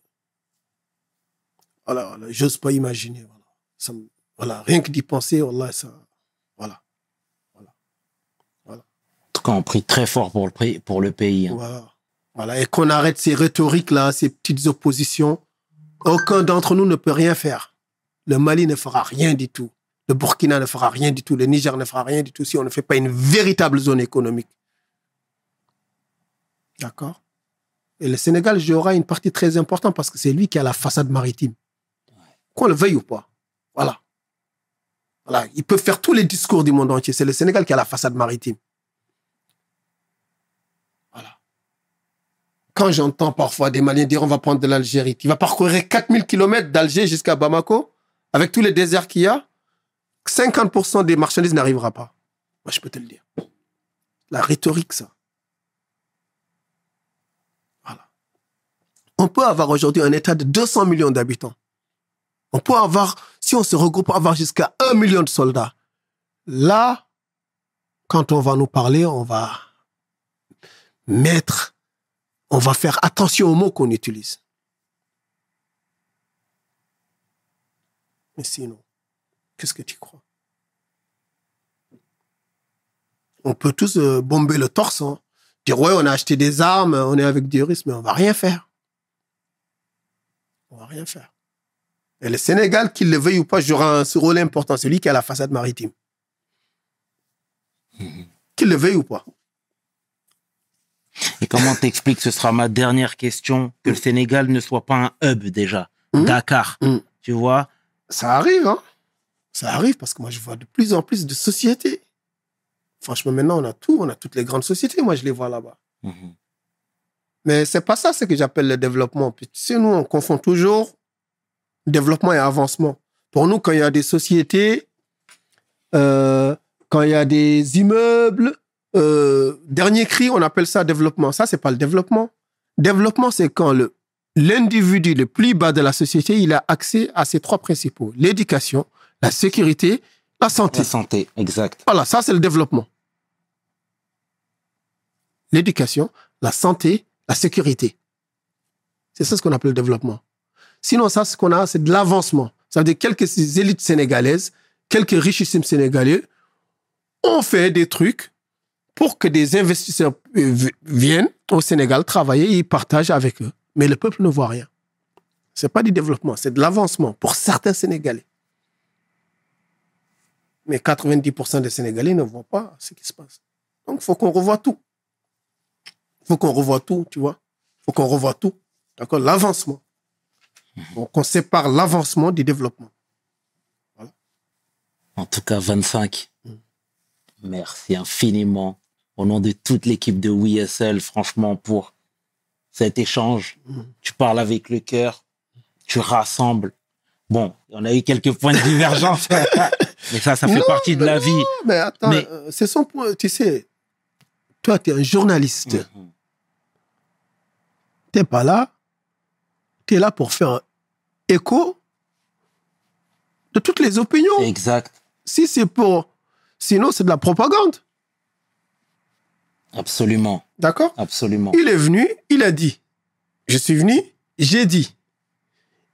Voilà, voilà j'ose pas imaginer. Voilà. Ça me, voilà, rien que d'y penser, voilà, ça. Voilà. Voilà. Voilà. En tout cas, on prie très fort pour le, pour le pays. Hein. Voilà. Voilà. Et qu'on arrête ces rhétoriques-là, ces petites oppositions. Aucun d'entre nous ne peut rien faire. Le Mali ne fera rien du tout. Le Burkina ne fera rien du tout. Le Niger ne fera rien du tout si on ne fait pas une véritable zone économique. D'accord? Et le Sénégal jouera une partie très importante parce que c'est lui qui a la façade maritime. Qu'on le veuille ou pas. Voilà. Voilà. Il peut faire tous les discours du monde entier. C'est le Sénégal qui a la façade maritime. Voilà. Quand j'entends parfois des Maliens dire on va prendre de l'Algérie, qui va parcourir 4000 km d'Alger jusqu'à Bamako, avec tous les déserts qu'il y a, 50% des marchandises n'arrivera pas. Moi, je peux te le dire. La rhétorique, ça. Voilà. On peut avoir aujourd'hui un État de 200 millions d'habitants. On peut avoir, si on se regroupe, avoir jusqu'à 1 million de soldats. Là, quand on va nous parler, on va mettre, on va faire attention aux mots qu'on utilise. Mais sinon, qu'est-ce que tu crois? On peut tous euh, bomber le torse, hein, dire, ouais, on a acheté des armes, on est avec des Russes, mais on va rien faire. On va rien faire. Et le Sénégal, qu'il le veuille ou pas, jouera un rôle important, celui qui a la façade maritime. Qu'il le veuille ou pas. Et comment t'expliques, ce sera ma dernière question, que le Sénégal ne soit pas un hub déjà. Mhm. Dakar, Mhm. tu vois? Ça arrive, hein. Ça arrive parce que moi, je vois de plus en plus de sociétés. Franchement, maintenant, on a tout. On a toutes les grandes sociétés. Moi, je les vois là-bas. Mhm. Mais c'est pas ça ce que j'appelle le développement. Puis, tu sais, nous, on confond toujours développement et avancement. Pour nous, quand il y a des sociétés, euh, quand il y a des immeubles, euh, dernier cri, on appelle ça développement. Ça, c'est pas le développement. Développement, c'est quand le l'individu le plus bas de la société, il a accès à ces trois principaux l'éducation, la sécurité, la santé. La santé, exact. Voilà, ça c'est le développement. L'éducation, la santé, la sécurité. C'est ça ce qu'on appelle le développement. Sinon, ça, ce qu'on a, c'est de l'avancement. Ça veut dire quelques élites sénégalaises, quelques richissimes sénégalais ont fait des trucs pour que des investisseurs euh, viennent au Sénégal travailler et ils partagent avec eux. Mais le peuple ne voit rien. C'est pas du développement, c'est de l'avancement pour certains Sénégalais. Mais 90% des Sénégalais ne voient pas ce qui se passe. Donc, il faut qu'on revoie tout. Il faut qu'on revoie tout, tu vois. Il faut qu'on revoie tout. D'accord? L'avancement. Donc, on sépare l'avancement du développement. En tout cas, 25. Merci infiniment au nom de toute l'équipe de WSL, franchement, pour cet échange. Tu parles avec le cœur, tu rassembles. Bon, on a eu quelques points de divergence, mais ça, ça fait Non, partie de la vie. Mais attends, Mais- euh, c'est son point. Tu sais, toi, tu es un journaliste. Mhm. Tu n'es pas là. Es là pour faire écho de toutes les opinions. Exact, Si c'est pour. Sinon, c'est de la propagande. absolument, D'accord? Absolument. Il est venu, il a dit. Je suis venu, j'ai dit.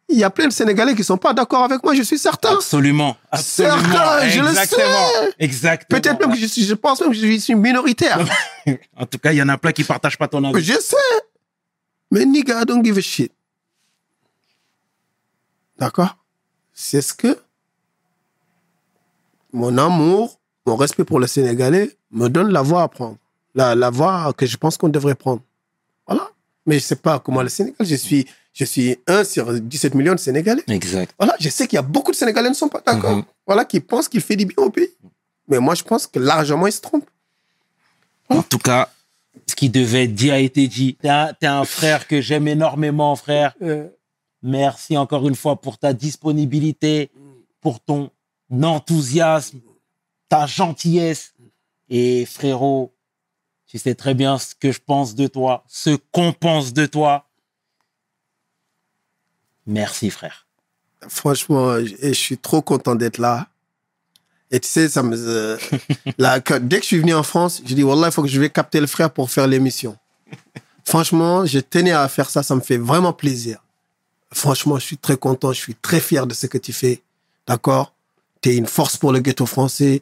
Il y a plein de Sénégalais qui ne sont pas d'accord avec moi, je suis certain. Absolument, absolument. Certain, je le sais. exactement. Peut-être même que je, suis, je pense même que je suis minoritaire. En tout cas, il y en a plein qui partagent pas ton avis. je sais. Mais nigga, I don't give a shit. D'accord? C'est ce que mon amour, mon respect pour le Sénégalais me donne la voie à prendre. La, la voie que je pense qu'on devrait prendre. Voilà. Mais je sais pas comment le Sénégal, je suis, je suis un sur 17 millions de Sénégalais. Exact. Voilà, je sais qu'il y a beaucoup de Sénégalais qui ne sont pas d'accord. Mhm. Voilà, qui pensent qu'il fait du bien au pays. Mais moi, je pense que largement, ils se trompent. En tout cas, ce qui devait être dit a été dit. T'es un, t'es un frère que j'aime énormément, frère. Merci encore une fois pour ta disponibilité, pour ton enthousiasme, ta gentillesse. Et frérot, tu sais très bien ce que je pense de toi, ce qu'on pense de toi. Merci, frère. Franchement, je suis trop content d'être là. Et tu sais, ça me, euh, là, que- dès que je suis venu en France, je dis, Wallah, il faut que je vais capter le frère pour faire l'émission. Franchement, je tenais à faire ça, ça me fait vraiment plaisir. Franchement, je suis très content, je suis très fier de ce que tu fais. D'accord? Tu es une force pour le ghetto français.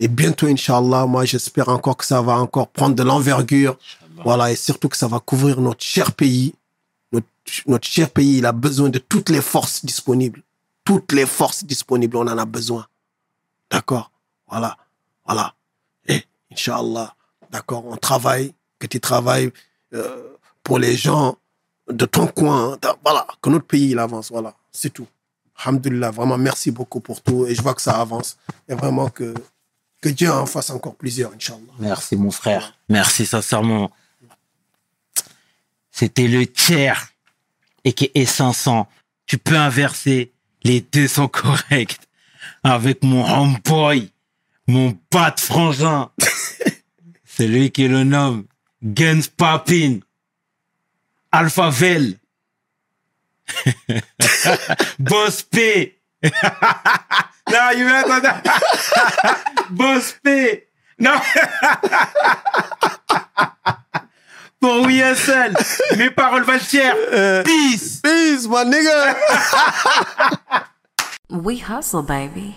Et bientôt, Inch'Allah, moi, j'espère encore que ça va encore prendre de l'envergure. Voilà, et surtout que ça va couvrir notre cher pays. Notre, notre cher pays, il a besoin de toutes les forces disponibles. Toutes les forces disponibles, on en a besoin. D'accord? Voilà. Voilà. Et, Inch'Allah, d'accord, on travaille, que tu travailles euh, pour les gens de ton coin. Voilà, que notre pays, il avance. Voilà, c'est tout. Alhamdulillah, vraiment, merci beaucoup pour tout. Et je vois que ça avance. Et vraiment que, que Dieu en fasse encore plusieurs, Inch'Allah. Merci, mon frère. Merci, sincèrement. C'était le tiers et qui est 500. Tu peux inverser. Les deux sont corrects. Avec mon homeboy, mon bat frangin. C'est lui qui le nomme Guns Papin. Alpha Vel. Boss P. non, il veut attendre. Boss P. Non. Pour WSL, mes paroles valent cher. Peace. Peace, my nigga! We hustle, baby.